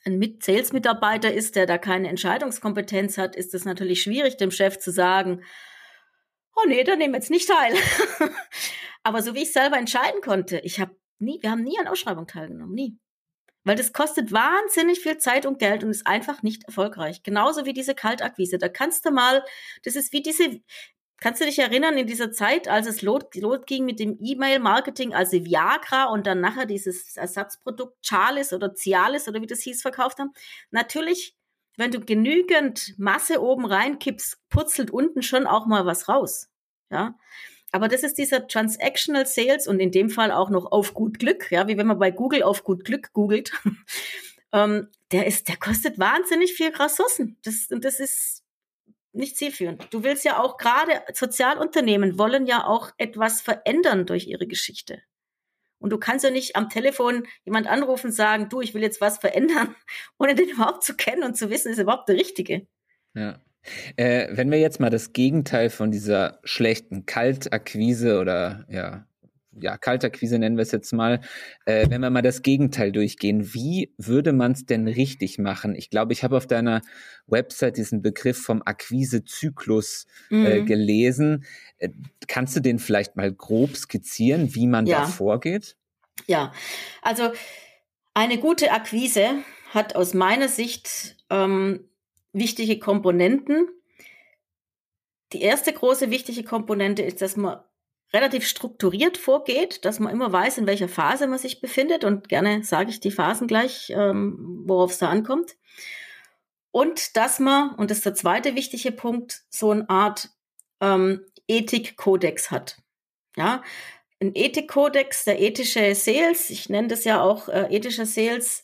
ein Sales-Mitarbeiter ist, der da keine Entscheidungskompetenz hat, ist es natürlich schwierig, dem Chef zu sagen, oh nee, da nehmen wir jetzt nicht teil. Aber so wie ich selber entscheiden konnte, ich habe nie, wir haben nie an Ausschreibung teilgenommen, nie. Weil das kostet wahnsinnig viel Zeit und Geld und ist einfach nicht erfolgreich. Genauso wie diese Kaltakquise. Da kannst du mal, das ist wie diese, Kannst du dich erinnern, in dieser Zeit, als es losging mit dem E-Mail-Marketing, also Viagra und dann nachher dieses Ersatzprodukt Charlis oder Cialis oder wie das hieß, verkauft haben? Natürlich, wenn du genügend Masse oben reinkippst, putzelt unten schon auch mal was raus. Ja. Aber das ist dieser Transactional Sales und in dem Fall auch noch auf gut Glück, ja, wie wenn man bei Google auf gut Glück googelt. ähm, der ist, der kostet wahnsinnig viel Ressourcen. Das, und das ist, nicht zielführend. Du willst ja auch gerade Sozialunternehmen wollen ja auch etwas verändern durch ihre Geschichte. Und du kannst ja nicht am Telefon jemand anrufen und sagen, du, ich will jetzt was verändern, ohne den überhaupt zu kennen und zu wissen, ist überhaupt der Richtige. Ja. Äh, wenn wir jetzt mal das Gegenteil von dieser schlechten Kaltakquise oder ja, ja, Kaltakquise nennen wir es jetzt mal, äh, wenn wir mal das Gegenteil durchgehen, wie würde man es denn richtig machen? Ich glaube, ich habe auf deiner Website diesen Begriff vom Akquisezyklus äh, mhm. äh, gelesen. Äh, kannst du den vielleicht mal grob skizzieren, wie man ja. da vorgeht? Ja, also eine gute Akquise hat aus meiner Sicht ähm, wichtige Komponenten. Die erste große wichtige Komponente ist, dass man relativ strukturiert vorgeht, dass man immer weiß, in welcher Phase man sich befindet. Und gerne sage ich die Phasen gleich, ähm, worauf es da ankommt. Und dass man, und das ist der zweite wichtige Punkt, so eine Art ähm, Ethikkodex hat. Ja, ein Ethikkodex, der ethische Sales, ich nenne das ja auch äh, ethischer Sales,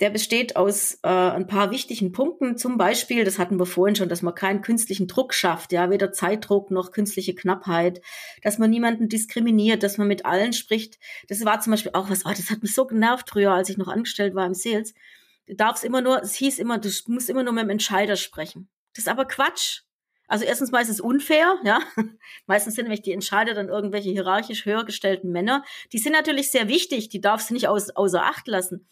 der besteht aus äh, ein paar wichtigen Punkten. Zum Beispiel, das hatten wir vorhin schon, dass man keinen künstlichen Druck schafft, ja, weder Zeitdruck noch künstliche Knappheit, dass man niemanden diskriminiert, dass man mit allen spricht. Das war zum Beispiel auch was, oh, das hat mich so genervt früher, als ich noch angestellt war im Sales. Du darfst immer nur, es hieß immer, du musst immer nur mit dem Entscheider sprechen. Das ist aber Quatsch. Also erstens mal ist es unfair, ja. Meistens sind nämlich die Entscheider dann irgendwelche hierarchisch höher gestellten Männer. Die sind natürlich sehr wichtig, die darfst du nicht aus, außer Acht lassen.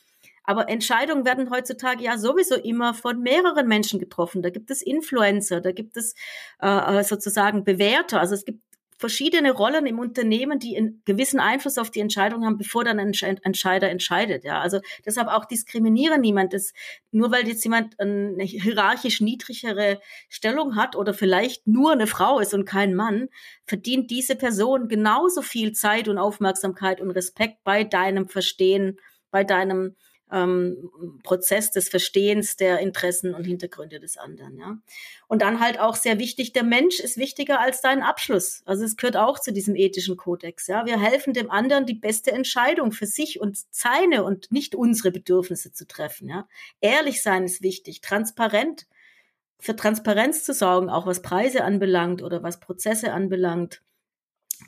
Aber Entscheidungen werden heutzutage ja sowieso immer von mehreren Menschen getroffen. Da gibt es Influencer, da gibt es äh, äh sozusagen Bewerter. Also es gibt verschiedene Rollen im Unternehmen, die einen gewissen Einfluss auf die Entscheidung haben, bevor dann ein Entscheider entscheidet. Ja, also deshalb auch diskriminieren niemand. Das, nur weil jetzt jemand eine hierarchisch niedrigere Stellung hat oder vielleicht nur eine Frau ist und kein Mann, verdient diese Person genauso viel Zeit und Aufmerksamkeit und Respekt bei deinem Verstehen, bei deinem ähm, Prozess des Verstehens der Interessen und Hintergründe des anderen. Ja. Und dann halt auch sehr wichtig, der Mensch ist wichtiger als dein Abschluss. Also es gehört auch zu diesem ethischen Kodex. Ja. Wir helfen dem anderen, die beste Entscheidung für sich und seine und nicht unsere Bedürfnisse zu treffen. Ja. Ehrlich sein ist wichtig, transparent, für Transparenz zu sorgen, auch was Preise anbelangt oder was Prozesse anbelangt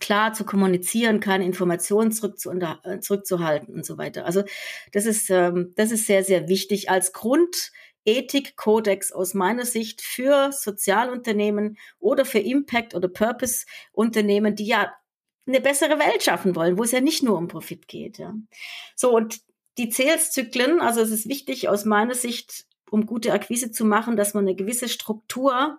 klar zu kommunizieren, keine Informationen äh, zurückzuhalten und so weiter. Also das ist, ähm, das ist sehr, sehr wichtig als Grundethikkodex aus meiner Sicht für Sozialunternehmen oder für Impact- oder Purpose-Unternehmen, die ja eine bessere Welt schaffen wollen, wo es ja nicht nur um Profit geht. Ja. So, und die Sales-Zyklen, also es ist wichtig aus meiner Sicht, um gute Akquise zu machen, dass man eine gewisse Struktur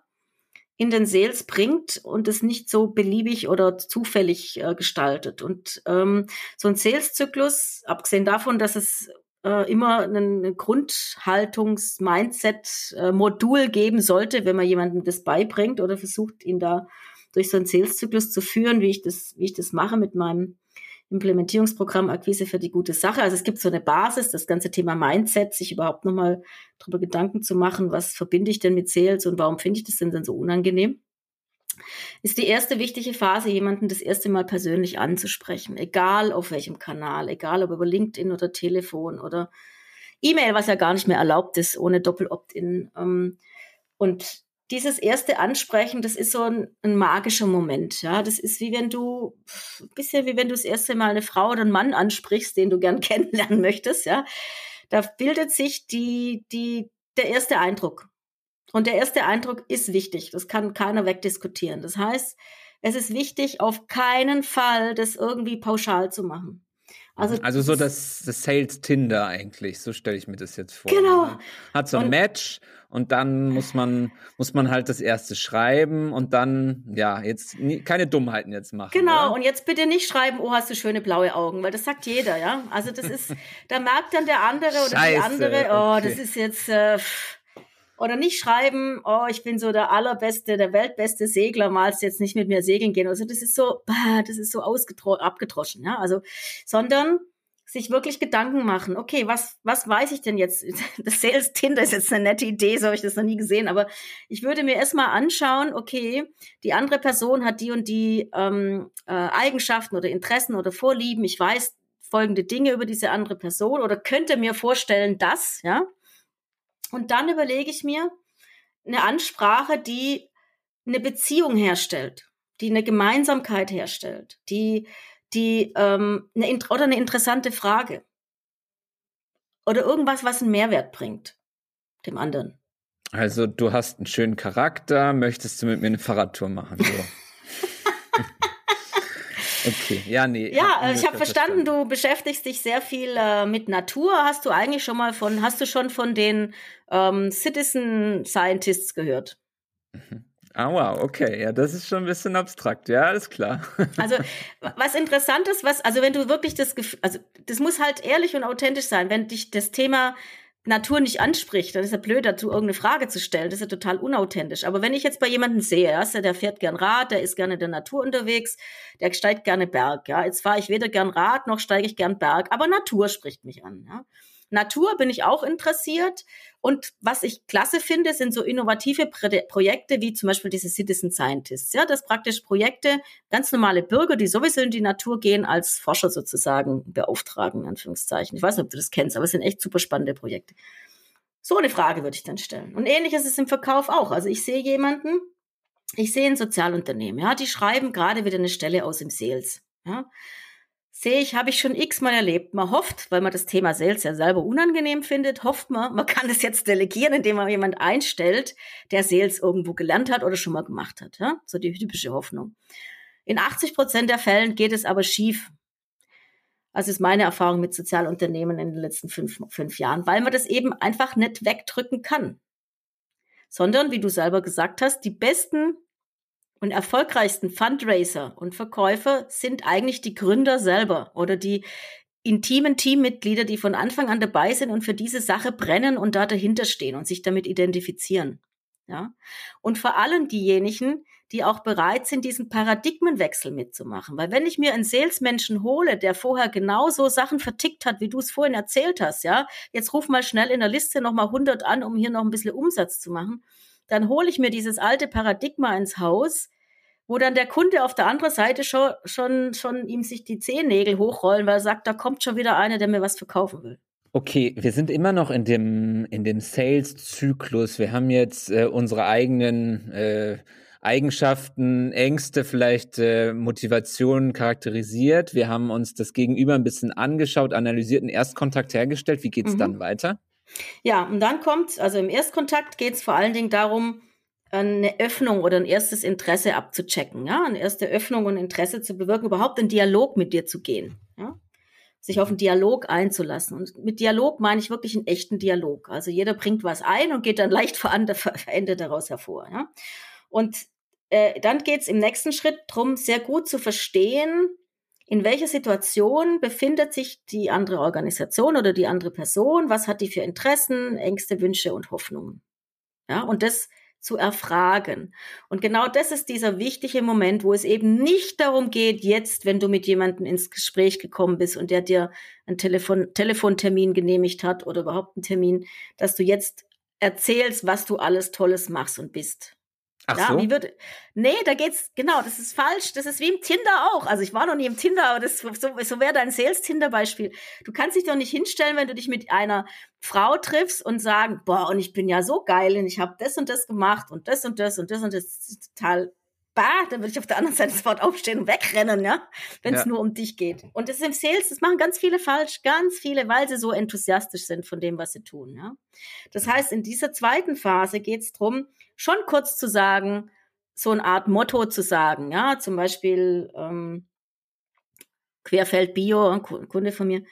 in den Sales bringt und es nicht so beliebig oder zufällig äh, gestaltet. Und ähm, so ein Sales-Zyklus, abgesehen davon, dass es äh, immer ein Grundhaltungs-Mindset-Modul geben sollte, wenn man jemandem das beibringt oder versucht, ihn da durch so einen Sales-Zyklus zu führen, wie ich das, wie ich das mache mit meinem Implementierungsprogramm Akquise für die gute Sache. Also es gibt so eine Basis, das ganze Thema Mindset, sich überhaupt nochmal darüber Gedanken zu machen, was verbinde ich denn mit Sales und warum finde ich das denn dann so unangenehm? Ist die erste wichtige Phase, jemanden das erste Mal persönlich anzusprechen, egal auf welchem Kanal, egal ob über LinkedIn oder Telefon oder E-Mail, was ja gar nicht mehr erlaubt ist, ohne Doppel-Opt-in. Ähm, und dieses erste Ansprechen, das ist so ein, ein, magischer Moment. Ja, das ist wie wenn du, bisschen wie wenn du das erste Mal eine Frau oder einen Mann ansprichst, den du gern kennenlernen möchtest. Ja, da bildet sich die, die, der erste Eindruck. Und der erste Eindruck ist wichtig. Das kann keiner wegdiskutieren. Das heißt, es ist wichtig, auf keinen Fall das irgendwie pauschal zu machen. Also, also so das, das Sales Tinder eigentlich, so stelle ich mir das jetzt vor. Genau. Man hat so ein und, Match und dann muss man, muss man halt das erste schreiben und dann, ja, jetzt nie, keine Dummheiten jetzt machen. Genau, oder? und jetzt bitte nicht schreiben, oh, hast du schöne blaue Augen, weil das sagt jeder, ja. Also das ist, da merkt dann der andere oder Scheiße, die andere, oh, okay. das ist jetzt, äh, oder nicht schreiben, oh, ich bin so der allerbeste, der weltbeste Segler, malst jetzt nicht mit mir segeln gehen. Also das ist so, das ist so abgedroschen, ja. Also, sondern sich wirklich Gedanken machen. Okay, was, was weiß ich denn jetzt? Das Sales Tinder ist jetzt eine nette Idee, so habe ich das noch nie gesehen, aber ich würde mir erstmal anschauen, okay, die andere Person hat die und die ähm, äh, Eigenschaften oder Interessen oder Vorlieben. Ich weiß folgende Dinge über diese andere Person oder könnte mir vorstellen, dass, ja. Und dann überlege ich mir eine Ansprache, die eine Beziehung herstellt, die eine Gemeinsamkeit herstellt, die, die ähm, eine, oder eine interessante Frage oder irgendwas, was einen Mehrwert bringt dem anderen. Also du hast einen schönen Charakter, möchtest du mit mir eine Fahrradtour machen? So. Okay, ja, nee. Ja, hab ich habe verstanden, du beschäftigst dich sehr viel äh, mit Natur. Hast du eigentlich schon mal von, hast du schon von den ähm, Citizen Scientists gehört? Mhm. Ah, wow, okay. Ja, das ist schon ein bisschen abstrakt. Ja, alles klar. Also, was interessant ist, was, also wenn du wirklich das Gefühl, also, das muss halt ehrlich und authentisch sein. Wenn dich das Thema Natur nicht anspricht, dann ist er blöd, dazu irgendeine Frage zu stellen. Das ist ja total unauthentisch. Aber wenn ich jetzt bei jemandem sehe, ja, der fährt gern Rad, der ist gerne in der Natur unterwegs, der steigt gerne Berg, ja. Jetzt fahre ich weder gern Rad noch steige ich gern Berg, aber Natur spricht mich an, ja. Natur bin ich auch interessiert. Und was ich klasse finde, sind so innovative Projekte wie zum Beispiel diese Citizen Scientists. Ja, das praktisch Projekte, ganz normale Bürger, die sowieso in die Natur gehen, als Forscher sozusagen beauftragen, in Anführungszeichen. Ich weiß nicht, ob du das kennst, aber es sind echt super spannende Projekte. So eine Frage würde ich dann stellen. Und ähnlich ist es im Verkauf auch. Also ich sehe jemanden, ich sehe ein Sozialunternehmen, ja, die schreiben gerade wieder eine Stelle aus im Sales. Ja sehe ich, habe ich schon x-mal erlebt. Man hofft, weil man das Thema Sales ja selber unangenehm findet, hofft man, man kann es jetzt delegieren, indem man jemand einstellt, der Sales irgendwo gelernt hat oder schon mal gemacht hat. Ja? So die typische Hoffnung. In 80 Prozent der Fällen geht es aber schief. Das ist meine Erfahrung mit Sozialunternehmen in den letzten fünf, fünf Jahren, weil man das eben einfach nicht wegdrücken kann. Sondern, wie du selber gesagt hast, die besten und erfolgreichsten Fundraiser und Verkäufer sind eigentlich die Gründer selber oder die intimen Teammitglieder, die von Anfang an dabei sind und für diese Sache brennen und da dahinter stehen und sich damit identifizieren. Ja. Und vor allem diejenigen, die auch bereit sind, diesen Paradigmenwechsel mitzumachen. Weil wenn ich mir einen Salesmenschen hole, der vorher genauso Sachen vertickt hat, wie du es vorhin erzählt hast, ja, jetzt ruf mal schnell in der Liste nochmal 100 an, um hier noch ein bisschen Umsatz zu machen, dann hole ich mir dieses alte Paradigma ins Haus, wo dann der Kunde auf der anderen Seite schon, schon, schon ihm sich die Zehennägel hochrollen, weil er sagt, da kommt schon wieder einer, der mir was verkaufen will. Okay, wir sind immer noch in dem, in dem Sales-Zyklus. Wir haben jetzt äh, unsere eigenen äh, Eigenschaften, Ängste, vielleicht äh, Motivationen charakterisiert. Wir haben uns das Gegenüber ein bisschen angeschaut, analysiert, einen Erstkontakt hergestellt. Wie geht's mhm. dann weiter? Ja, und dann kommt, also im Erstkontakt geht es vor allen Dingen darum, eine Öffnung oder ein erstes Interesse abzuchecken, ja, eine erste Öffnung und Interesse zu bewirken, überhaupt in Dialog mit dir zu gehen, ja sich auf einen Dialog einzulassen. Und mit Dialog meine ich wirklich einen echten Dialog. Also jeder bringt was ein und geht dann leicht verändert daraus hervor. Ja? Und äh, dann geht es im nächsten Schritt darum, sehr gut zu verstehen, in welcher Situation befindet sich die andere Organisation oder die andere Person, was hat die für Interessen, Ängste, Wünsche und Hoffnungen. Ja, und das zu erfragen. Und genau das ist dieser wichtige Moment, wo es eben nicht darum geht, jetzt, wenn du mit jemandem ins Gespräch gekommen bist und der dir einen Telefon Telefontermin genehmigt hat oder überhaupt einen Termin, dass du jetzt erzählst, was du alles Tolles machst und bist. Ach ja, so? wie wird, nee, da geht's, genau, das ist falsch. Das ist wie im Tinder auch. Also ich war noch nie im Tinder, aber das, so, so wäre dein Sales-Tinder-Beispiel. Du kannst dich doch nicht hinstellen, wenn du dich mit einer Frau triffst und sagen, boah, und ich bin ja so geil und ich habe das und das gemacht und das und das und das und das, das ist total bah, dann würde ich auf der anderen Seite sofort aufstehen und wegrennen, ja, wenn es ja. nur um dich geht. Und das ist im Sales, das machen ganz viele falsch, ganz viele, weil sie so enthusiastisch sind von dem, was sie tun, ja. Das heißt, in dieser zweiten Phase geht es darum, schon kurz zu sagen, so eine Art Motto zu sagen, ja, zum Beispiel ähm, Querfeld Bio, ein Kunde von mir,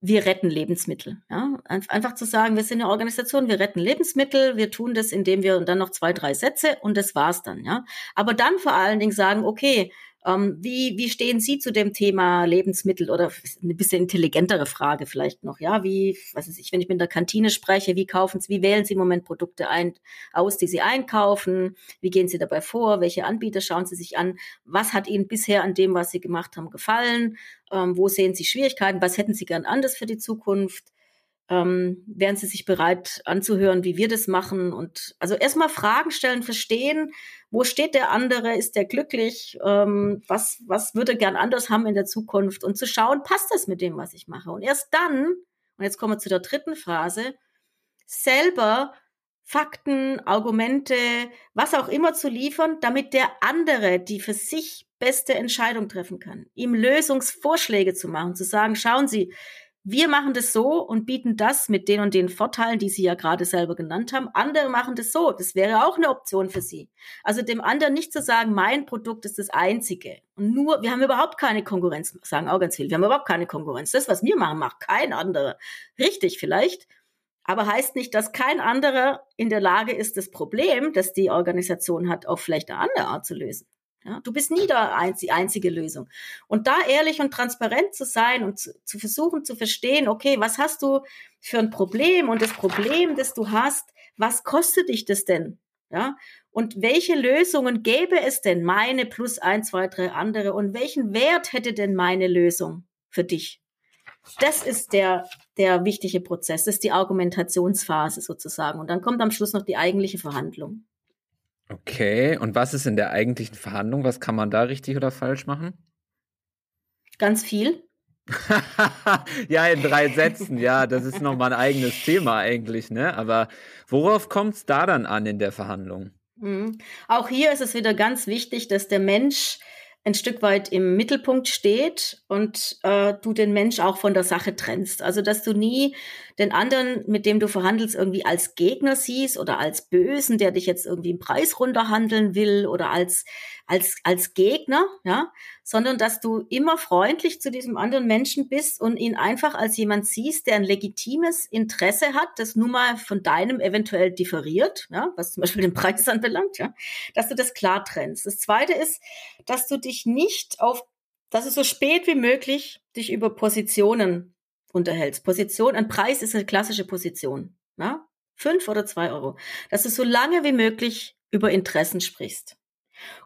wir retten Lebensmittel. Ja? Einfach zu sagen, wir sind eine Organisation, wir retten Lebensmittel, wir tun das, indem wir und dann noch zwei, drei Sätze und das war's dann. Ja? Aber dann vor allen Dingen sagen, okay, ähm, wie, wie stehen Sie zu dem Thema Lebensmittel oder eine bisschen intelligentere Frage vielleicht noch, ja? Wie, was weiß ich, wenn ich mit der Kantine spreche, wie kaufen Sie, wie wählen Sie im Moment Produkte ein, aus, die Sie einkaufen? Wie gehen Sie dabei vor? Welche Anbieter schauen Sie sich an? Was hat Ihnen bisher an dem, was Sie gemacht haben, gefallen? Ähm, wo sehen Sie Schwierigkeiten? Was hätten Sie gern anders für die Zukunft? Ähm, wären Sie sich bereit anzuhören, wie wir das machen? Und also erstmal Fragen stellen, verstehen, wo steht der andere, ist der glücklich, ähm, was, was würde er gern anders haben in der Zukunft und zu schauen, passt das mit dem, was ich mache? Und erst dann, und jetzt kommen wir zu der dritten Phase, selber Fakten, Argumente, was auch immer zu liefern, damit der andere die für sich beste Entscheidung treffen kann, ihm Lösungsvorschläge zu machen, zu sagen, schauen Sie, wir machen das so und bieten das mit den und den Vorteilen, die Sie ja gerade selber genannt haben. Andere machen das so. Das wäre auch eine Option für Sie. Also dem anderen nicht zu sagen, mein Produkt ist das einzige. Und nur, wir haben überhaupt keine Konkurrenz, sagen auch ganz viel. Wir haben überhaupt keine Konkurrenz. Das, was wir machen, macht kein anderer. Richtig vielleicht. Aber heißt nicht, dass kein anderer in der Lage ist, das Problem, das die Organisation hat, auf vielleicht eine andere Art zu lösen. Ja, du bist nie der einzige, einzige Lösung. Und da ehrlich und transparent zu sein und zu, zu versuchen zu verstehen, okay, was hast du für ein Problem und das Problem, das du hast, was kostet dich das denn? Ja, und welche Lösungen gäbe es denn, meine plus ein, zwei, drei andere? Und welchen Wert hätte denn meine Lösung für dich? Das ist der, der wichtige Prozess. Das ist die Argumentationsphase sozusagen. Und dann kommt am Schluss noch die eigentliche Verhandlung. Okay, und was ist in der eigentlichen Verhandlung? Was kann man da richtig oder falsch machen? Ganz viel. ja, in drei Sätzen, ja, das ist nochmal ein eigenes Thema eigentlich, ne? Aber worauf kommt es da dann an in der Verhandlung? Mhm. Auch hier ist es wieder ganz wichtig, dass der Mensch ein Stück weit im Mittelpunkt steht und äh, du den Mensch auch von der Sache trennst. Also dass du nie den anderen, mit dem du verhandelst, irgendwie als Gegner siehst oder als Bösen, der dich jetzt irgendwie im Preis runterhandeln will oder als als als Gegner, ja, sondern dass du immer freundlich zu diesem anderen Menschen bist und ihn einfach als jemand siehst, der ein legitimes Interesse hat, das nun mal von deinem eventuell differiert, ja, was zum Beispiel den Preis anbelangt, ja, dass du das klar trennst. Das Zweite ist, dass du dich nicht auf, dass du so spät wie möglich dich über Positionen unterhältst. Position, ein Preis ist eine klassische Position, ja, fünf oder zwei Euro, dass du so lange wie möglich über Interessen sprichst.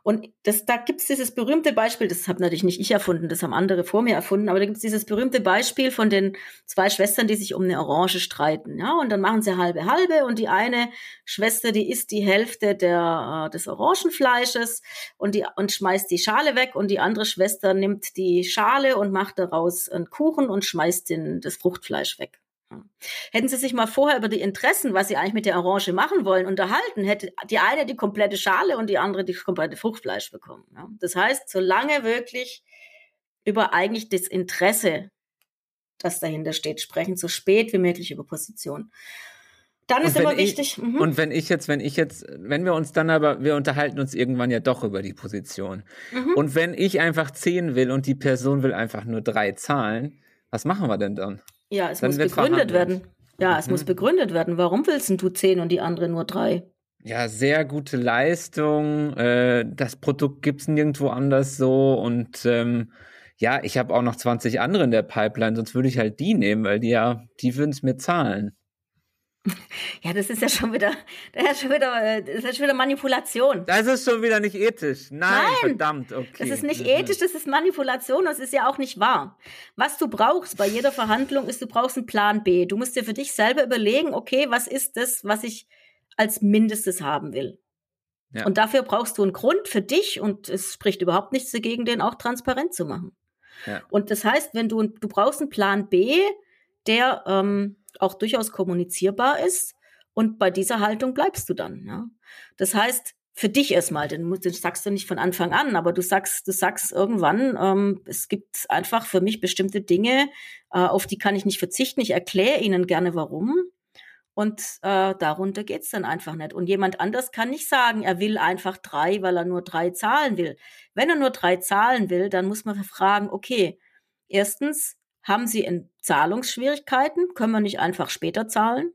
Und das, da gibt es dieses berühmte Beispiel, das habe natürlich nicht ich erfunden, das haben andere vor mir erfunden, aber da gibt es dieses berühmte Beispiel von den zwei Schwestern, die sich um eine Orange streiten. Ja, und dann machen sie halbe halbe und die eine Schwester, die isst die Hälfte der, äh, des Orangenfleisches und, die, und schmeißt die Schale weg und die andere Schwester nimmt die Schale und macht daraus einen Kuchen und schmeißt den, das Fruchtfleisch weg. Hätten Sie sich mal vorher über die Interessen, was Sie eigentlich mit der Orange machen wollen, unterhalten, hätte die eine die komplette Schale und die andere die komplette Fruchtfleisch bekommen. Das heißt, solange wirklich über eigentlich das Interesse, das dahinter steht, sprechen, so spät wie möglich über Position. Dann ist immer wichtig. Ich, mhm. Und wenn ich jetzt, wenn ich jetzt, wenn wir uns dann aber, wir unterhalten uns irgendwann ja doch über die Position. Mhm. Und wenn ich einfach zehn will und die Person will einfach nur drei Zahlen, was machen wir denn dann? Ja, es Dann muss begründet werden. Ja, es mhm. muss begründet werden. Warum willst du zehn und die andere nur drei? Ja, sehr gute Leistung. Äh, das Produkt gibt's nirgendwo anders so. Und ähm, ja, ich habe auch noch 20 andere in der Pipeline, sonst würde ich halt die nehmen, weil die ja, die würden es mir zahlen. Ja, das ist ja schon wieder, das ist schon wieder, äh, das ist schon wieder Manipulation. Das ist schon wieder nicht ethisch. Nein, Nein verdammt, okay. Das ist nicht ethisch, das ist Manipulation, das ist ja auch nicht wahr. Was du brauchst bei jeder Verhandlung ist, du brauchst einen Plan B. Du musst dir für dich selber überlegen, okay, was ist das, was ich als Mindestes haben will? Ja. Und dafür brauchst du einen Grund für dich und es spricht überhaupt nichts dagegen, den auch transparent zu machen. Ja. Und das heißt, wenn du, du brauchst einen Plan B, der, ähm, auch durchaus kommunizierbar ist. Und bei dieser Haltung bleibst du dann. Ja? Das heißt, für dich erstmal, den, den sagst du nicht von Anfang an, aber du sagst, du sagst irgendwann, ähm, es gibt einfach für mich bestimmte Dinge, äh, auf die kann ich nicht verzichten. Ich erkläre ihnen gerne warum. Und äh, darunter geht's dann einfach nicht. Und jemand anders kann nicht sagen, er will einfach drei, weil er nur drei Zahlen will. Wenn er nur drei Zahlen will, dann muss man fragen, okay, erstens, haben Sie in Zahlungsschwierigkeiten? Können wir nicht einfach später zahlen?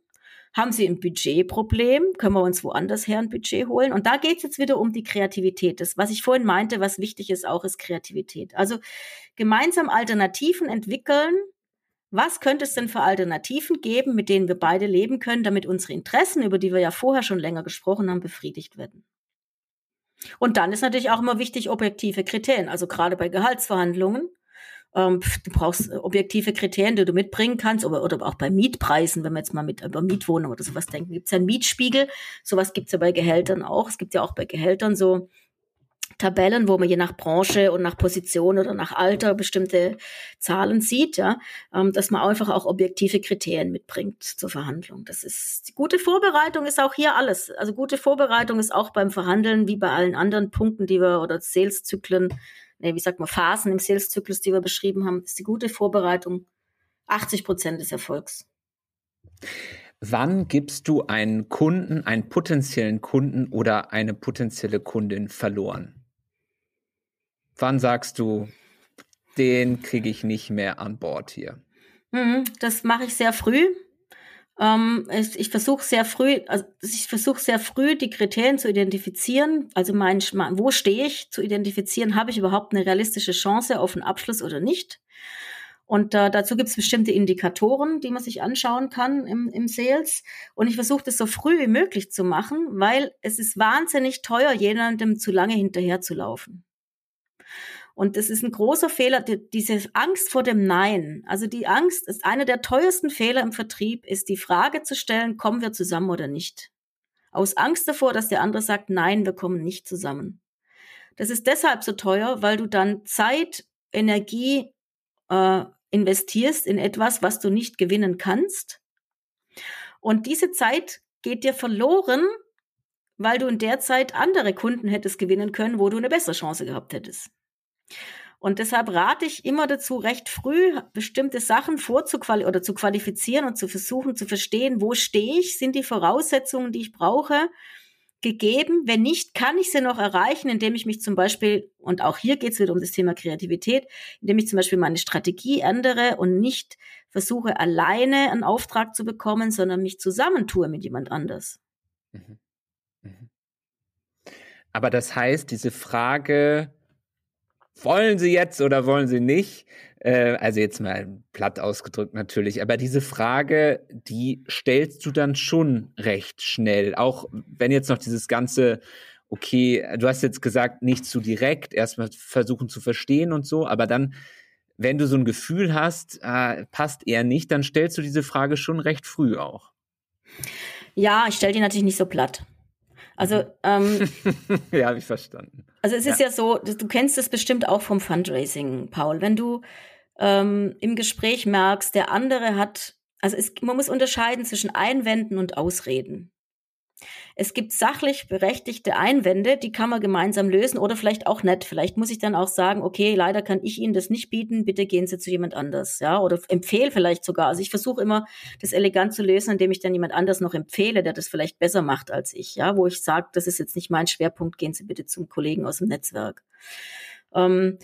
Haben Sie ein Budgetproblem? Können wir uns woanders her ein Budget holen? Und da geht es jetzt wieder um die Kreativität. Das, was ich vorhin meinte, was wichtig ist, auch ist Kreativität. Also gemeinsam Alternativen entwickeln. Was könnte es denn für Alternativen geben, mit denen wir beide leben können, damit unsere Interessen, über die wir ja vorher schon länger gesprochen haben, befriedigt werden? Und dann ist natürlich auch immer wichtig objektive Kriterien. Also gerade bei Gehaltsverhandlungen ähm, du brauchst äh, objektive Kriterien, die du mitbringen kannst, oder, oder auch bei Mietpreisen, wenn wir jetzt mal mit über Mietwohnungen oder sowas denken, gibt es ja einen Mietspiegel. Sowas gibt es ja bei Gehältern auch. Es gibt ja auch bei Gehältern so Tabellen, wo man je nach Branche und nach Position oder nach Alter bestimmte Zahlen sieht, ja, ähm, dass man einfach auch objektive Kriterien mitbringt zur Verhandlung. Das ist die gute Vorbereitung ist auch hier alles. Also gute Vorbereitung ist auch beim Verhandeln wie bei allen anderen Punkten, die wir oder Sales-Zyklen nee, wie sagt man, Phasen im Sales-Zyklus, die wir beschrieben haben, ist die gute Vorbereitung 80 Prozent des Erfolgs. Wann gibst du einen Kunden, einen potenziellen Kunden oder eine potenzielle Kundin verloren? Wann sagst du, den kriege ich nicht mehr an Bord hier? Hm, das mache ich sehr früh. Ähm, ich, ich versuche sehr früh, also ich versuche sehr früh die Kriterien zu identifizieren. Also mein, wo stehe ich zu identifizieren, habe ich überhaupt eine realistische Chance auf einen Abschluss oder nicht? Und äh, dazu gibt es bestimmte Indikatoren, die man sich anschauen kann im, im Sales. Und ich versuche das so früh wie möglich zu machen, weil es ist wahnsinnig teuer, jemandem zu lange hinterher zu laufen. Und das ist ein großer Fehler, die, diese Angst vor dem Nein. Also die Angst ist einer der teuersten Fehler im Vertrieb, ist die Frage zu stellen, kommen wir zusammen oder nicht? Aus Angst davor, dass der andere sagt, nein, wir kommen nicht zusammen. Das ist deshalb so teuer, weil du dann Zeit, Energie äh, investierst in etwas, was du nicht gewinnen kannst. Und diese Zeit geht dir verloren, weil du in der Zeit andere Kunden hättest gewinnen können, wo du eine bessere Chance gehabt hättest. Und deshalb rate ich immer dazu, recht früh bestimmte Sachen vorzuqualifizieren oder zu qualifizieren und zu versuchen zu verstehen, wo stehe ich, sind die Voraussetzungen, die ich brauche, gegeben. Wenn nicht, kann ich sie noch erreichen, indem ich mich zum Beispiel, und auch hier geht es wieder um das Thema Kreativität, indem ich zum Beispiel meine Strategie ändere und nicht versuche, alleine einen Auftrag zu bekommen, sondern mich zusammentue mit jemand anders. Mhm. Mhm. Aber das heißt, diese Frage, wollen sie jetzt oder wollen sie nicht? Äh, also jetzt mal platt ausgedrückt natürlich, aber diese Frage, die stellst du dann schon recht schnell, auch wenn jetzt noch dieses ganze okay, du hast jetzt gesagt, nicht zu direkt, erstmal versuchen zu verstehen und so, aber dann, wenn du so ein Gefühl hast, äh, passt eher nicht, dann stellst du diese Frage schon recht früh auch. Ja, ich stelle die natürlich nicht so platt. Also, ähm, ja, habe ich verstanden. Also es ist ja, ja so, du kennst es bestimmt auch vom Fundraising, Paul. Wenn du ähm, im Gespräch merkst, der andere hat, also es, man muss unterscheiden zwischen Einwänden und Ausreden. Es gibt sachlich berechtigte Einwände, die kann man gemeinsam lösen oder vielleicht auch nicht. Vielleicht muss ich dann auch sagen, okay, leider kann ich Ihnen das nicht bieten, bitte gehen Sie zu jemand anders, ja, oder empfehle vielleicht sogar. Also ich versuche immer, das elegant zu lösen, indem ich dann jemand anders noch empfehle, der das vielleicht besser macht als ich, ja, wo ich sage, das ist jetzt nicht mein Schwerpunkt, gehen Sie bitte zum Kollegen aus dem Netzwerk. Ähm,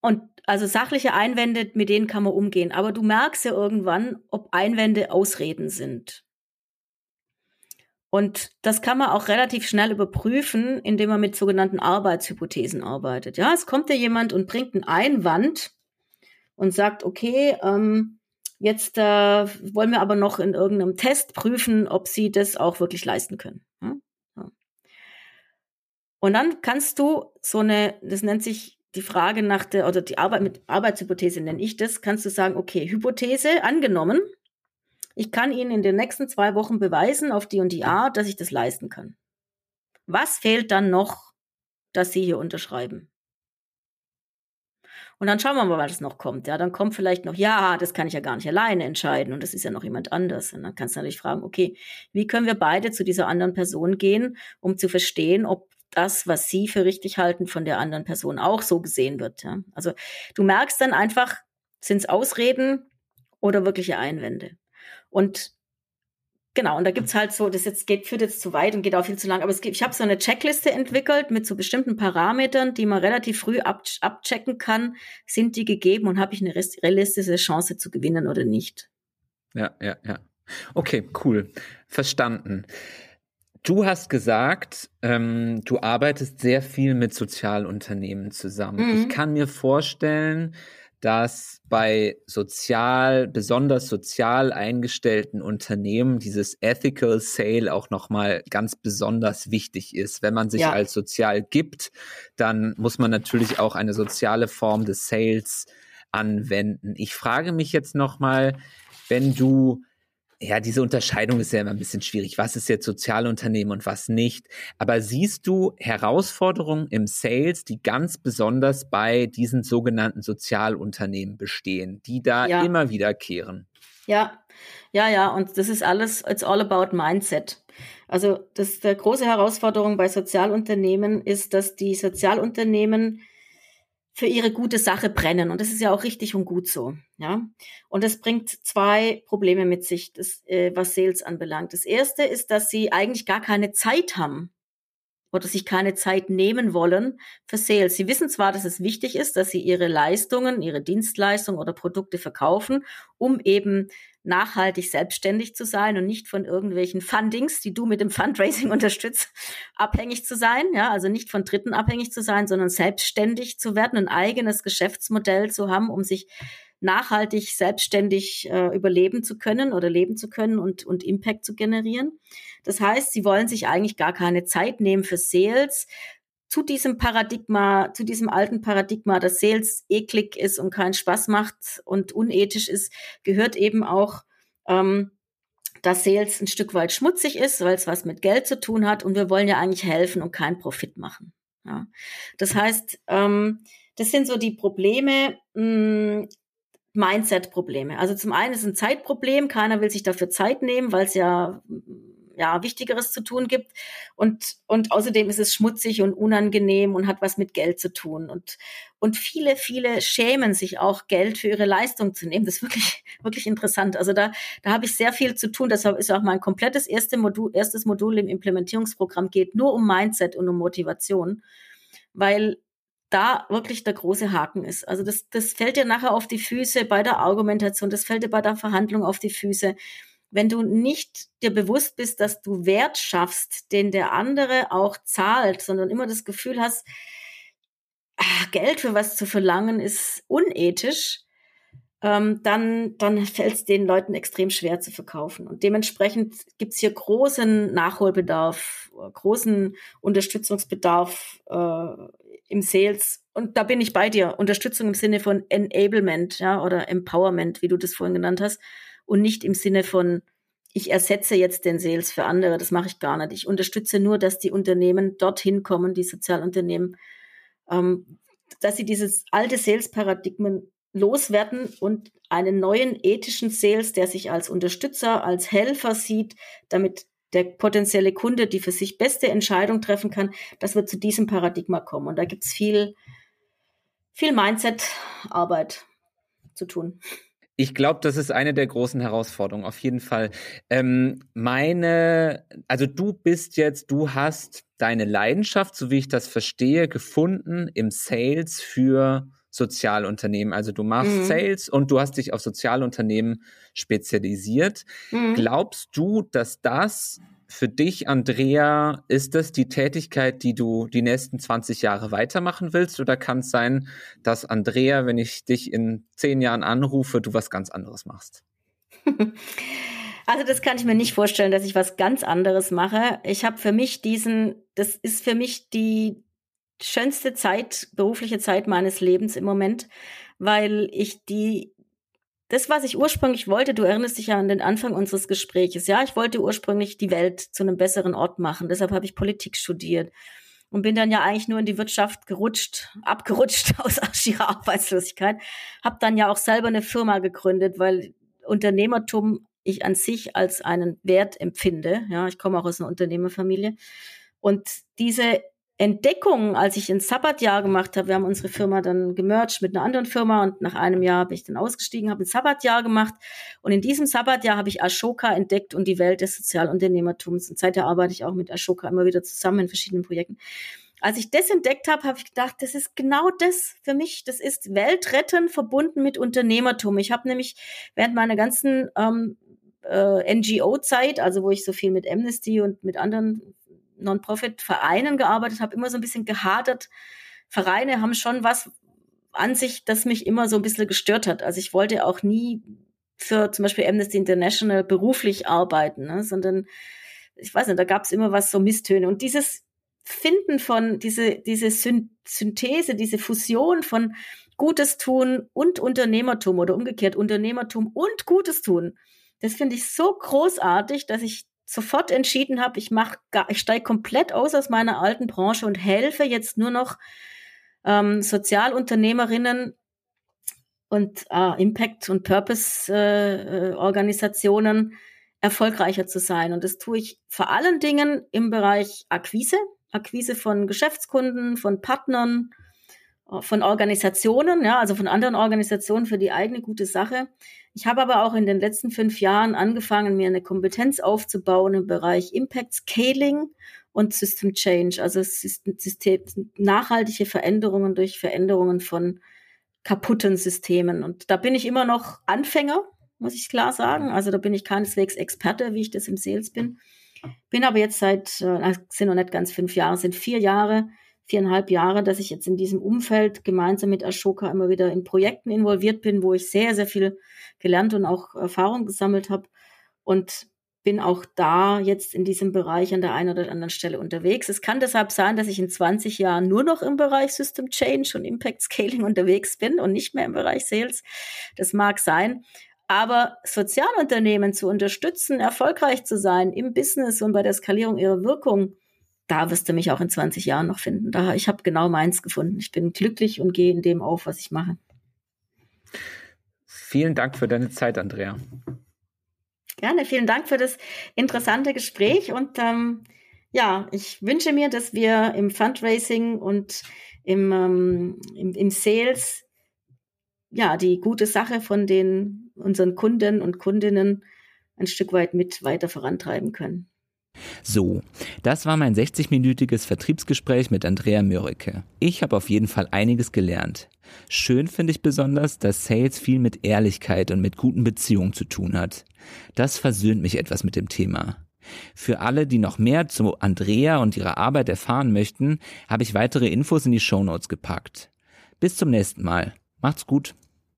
und also sachliche Einwände, mit denen kann man umgehen. Aber du merkst ja irgendwann, ob Einwände Ausreden sind. Und das kann man auch relativ schnell überprüfen, indem man mit sogenannten Arbeitshypothesen arbeitet. Ja, es kommt ja jemand und bringt einen Einwand und sagt, okay, ähm, jetzt äh, wollen wir aber noch in irgendeinem Test prüfen, ob Sie das auch wirklich leisten können. Ja? Ja. Und dann kannst du so eine, das nennt sich die Frage nach der, oder die Arbeit mit Arbeitshypothese nenne ich das, kannst du sagen, okay, Hypothese angenommen, ich kann Ihnen in den nächsten zwei Wochen beweisen, auf die und die Art, dass ich das leisten kann. Was fehlt dann noch, dass Sie hier unterschreiben? Und dann schauen wir mal, was noch kommt. Ja, dann kommt vielleicht noch, ja, das kann ich ja gar nicht alleine entscheiden und das ist ja noch jemand anders. Und dann kannst du natürlich fragen, okay, wie können wir beide zu dieser anderen Person gehen, um zu verstehen, ob das, was Sie für richtig halten, von der anderen Person auch so gesehen wird. Ja? Also du merkst dann einfach, sind es Ausreden oder wirkliche Einwände. Und genau, und da gibt's halt so, das jetzt geht, führt jetzt zu weit und geht auch viel zu lang, aber es gibt, ich habe so eine Checkliste entwickelt mit so bestimmten Parametern, die man relativ früh ab, abchecken kann, sind die gegeben und habe ich eine realistische Chance zu gewinnen oder nicht. Ja, ja, ja. Okay, cool. Verstanden. Du hast gesagt, ähm, du arbeitest sehr viel mit Sozialunternehmen zusammen. Mhm. Ich kann mir vorstellen, dass bei sozial, besonders sozial eingestellten Unternehmen dieses Ethical Sale auch nochmal ganz besonders wichtig ist. Wenn man sich ja. als sozial gibt, dann muss man natürlich auch eine soziale Form des Sales anwenden. Ich frage mich jetzt nochmal, wenn du ja, diese Unterscheidung ist ja immer ein bisschen schwierig. Was ist jetzt Sozialunternehmen und was nicht? Aber siehst du Herausforderungen im Sales, die ganz besonders bei diesen sogenannten Sozialunternehmen bestehen, die da ja. immer wiederkehren? Ja, ja, ja. Und das ist alles, it's all about Mindset. Also, das, der große Herausforderung bei Sozialunternehmen ist, dass die Sozialunternehmen für ihre gute Sache brennen. Und das ist ja auch richtig und gut so. Ja. Und das bringt zwei Probleme mit sich, das, äh, was Sales anbelangt. Das erste ist, dass sie eigentlich gar keine Zeit haben oder sich keine Zeit nehmen wollen für Sales. Sie wissen zwar, dass es wichtig ist, dass sie ihre Leistungen, ihre Dienstleistungen oder Produkte verkaufen, um eben nachhaltig selbstständig zu sein und nicht von irgendwelchen Fundings, die du mit dem Fundraising unterstützt, abhängig zu sein, ja, also nicht von Dritten abhängig zu sein, sondern selbstständig zu werden, ein eigenes Geschäftsmodell zu haben, um sich nachhaltig selbstständig äh, überleben zu können oder leben zu können und, und Impact zu generieren. Das heißt, sie wollen sich eigentlich gar keine Zeit nehmen für Sales, zu diesem Paradigma, zu diesem alten Paradigma, dass Sales eklig ist und keinen Spaß macht und unethisch ist, gehört eben auch, ähm, dass Sales ein Stück weit schmutzig ist, weil es was mit Geld zu tun hat und wir wollen ja eigentlich helfen und keinen Profit machen. Ja. Das heißt, ähm, das sind so die Probleme, hm, Mindset-Probleme. Also zum einen ist ein Zeitproblem, keiner will sich dafür Zeit nehmen, weil es ja ja, Wichtigeres zu tun gibt. Und, und außerdem ist es schmutzig und unangenehm und hat was mit Geld zu tun. Und, und viele, viele schämen sich auch, Geld für ihre Leistung zu nehmen. Das ist wirklich, wirklich interessant. Also da, da habe ich sehr viel zu tun. Deshalb ist auch mein komplettes erste Modul, erstes Modul im Implementierungsprogramm geht nur um Mindset und um Motivation. Weil da wirklich der große Haken ist. Also das, das fällt dir nachher auf die Füße bei der Argumentation, das fällt dir bei der Verhandlung auf die Füße wenn du nicht dir bewusst bist, dass du Wert schaffst, den der andere auch zahlt, sondern immer das Gefühl hast, ach, Geld für was zu verlangen ist unethisch, ähm, dann, dann fällt es den Leuten extrem schwer zu verkaufen. Und dementsprechend gibt es hier großen Nachholbedarf, großen Unterstützungsbedarf äh, im Sales. Und da bin ich bei dir. Unterstützung im Sinne von Enablement, ja, oder Empowerment, wie du das vorhin genannt hast. Und nicht im Sinne von, ich ersetze jetzt den Sales für andere. Das mache ich gar nicht. Ich unterstütze nur, dass die Unternehmen dorthin kommen, die Sozialunternehmen, ähm, dass sie dieses alte Sales-Paradigmen loswerden und einen neuen ethischen Sales, der sich als Unterstützer, als Helfer sieht, damit der potenzielle Kunde die für sich beste Entscheidung treffen kann, dass wir zu diesem Paradigma kommen. Und da gibt es viel, viel Mindset-Arbeit zu tun. Ich glaube, das ist eine der großen Herausforderungen, auf jeden Fall. Ähm, meine, also du bist jetzt, du hast deine Leidenschaft, so wie ich das verstehe, gefunden im Sales für Sozialunternehmen. Also du machst mhm. Sales und du hast dich auf Sozialunternehmen spezialisiert. Mhm. Glaubst du, dass das für dich, Andrea, ist das die Tätigkeit, die du die nächsten 20 Jahre weitermachen willst? Oder kann es sein, dass Andrea, wenn ich dich in zehn Jahren anrufe, du was ganz anderes machst? Also das kann ich mir nicht vorstellen, dass ich was ganz anderes mache. Ich habe für mich diesen, das ist für mich die schönste Zeit, berufliche Zeit meines Lebens im Moment, weil ich die das, was ich ursprünglich wollte, du erinnerst dich ja an den Anfang unseres Gespräches. Ja, ich wollte ursprünglich die Welt zu einem besseren Ort machen. Deshalb habe ich Politik studiert und bin dann ja eigentlich nur in die Wirtschaft gerutscht, abgerutscht aus ihrer Arbeitslosigkeit. Habe dann ja auch selber eine Firma gegründet, weil Unternehmertum ich an sich als einen Wert empfinde. Ja, ich komme auch aus einer Unternehmerfamilie. Und diese Entdeckung, als ich ein Sabbatjahr gemacht habe, wir haben unsere Firma dann gemerged mit einer anderen Firma und nach einem Jahr bin ich dann ausgestiegen, habe ein Sabbatjahr gemacht und in diesem Sabbatjahr habe ich Ashoka entdeckt und die Welt des Sozialunternehmertums und seither arbeite ich auch mit Ashoka immer wieder zusammen in verschiedenen Projekten. Als ich das entdeckt habe, habe ich gedacht, das ist genau das für mich. Das ist Weltretten verbunden mit Unternehmertum. Ich habe nämlich während meiner ganzen ähm, äh, NGO-Zeit, also wo ich so viel mit Amnesty und mit anderen Non-Profit-Vereinen gearbeitet habe, immer so ein bisschen gehadert. Vereine haben schon was an sich, das mich immer so ein bisschen gestört hat. Also ich wollte auch nie für zum Beispiel Amnesty International beruflich arbeiten, ne, sondern ich weiß nicht, da gab es immer was so Misstöne. Und dieses Finden von, diese, diese Synthese, diese Fusion von Gutes tun und Unternehmertum oder umgekehrt Unternehmertum und Gutes tun, das finde ich so großartig, dass ich sofort entschieden habe, ich mach gar, ich steige komplett aus aus meiner alten Branche und helfe jetzt nur noch ähm, Sozialunternehmerinnen und äh, Impact- und Purpose-Organisationen äh, erfolgreicher zu sein. Und das tue ich vor allen Dingen im Bereich Akquise, Akquise von Geschäftskunden, von Partnern, von Organisationen, ja, also von anderen Organisationen für die eigene gute Sache. Ich habe aber auch in den letzten fünf Jahren angefangen, mir eine Kompetenz aufzubauen im Bereich Impact Scaling und System Change, also System, nachhaltige Veränderungen durch Veränderungen von kaputten Systemen. Und da bin ich immer noch Anfänger, muss ich klar sagen. Also da bin ich keineswegs Experte, wie ich das im Sales bin. Bin aber jetzt seit, äh, sind noch nicht ganz fünf Jahre, sind vier Jahre viereinhalb Jahre, dass ich jetzt in diesem Umfeld gemeinsam mit Ashoka immer wieder in Projekten involviert bin, wo ich sehr, sehr viel gelernt und auch Erfahrung gesammelt habe und bin auch da jetzt in diesem Bereich an der einen oder anderen Stelle unterwegs. Es kann deshalb sein, dass ich in 20 Jahren nur noch im Bereich System Change und Impact Scaling unterwegs bin und nicht mehr im Bereich Sales. Das mag sein. Aber Sozialunternehmen zu unterstützen, erfolgreich zu sein im Business und bei der Skalierung ihrer Wirkung, da wirst du mich auch in 20 Jahren noch finden. Da, ich habe genau meins gefunden. Ich bin glücklich und gehe in dem auf, was ich mache. Vielen Dank für deine Zeit, Andrea. Gerne, vielen Dank für das interessante Gespräch und ähm, ja, ich wünsche mir, dass wir im Fundraising und im, ähm, im, im Sales ja die gute Sache von den unseren Kunden und Kundinnen ein Stück weit mit weiter vorantreiben können. So, das war mein 60-minütiges Vertriebsgespräch mit Andrea Mörike. Ich habe auf jeden Fall einiges gelernt. Schön finde ich besonders, dass Sales viel mit Ehrlichkeit und mit guten Beziehungen zu tun hat. Das versöhnt mich etwas mit dem Thema. Für alle, die noch mehr zu Andrea und ihrer Arbeit erfahren möchten, habe ich weitere Infos in die Shownotes gepackt. Bis zum nächsten Mal. Macht's gut.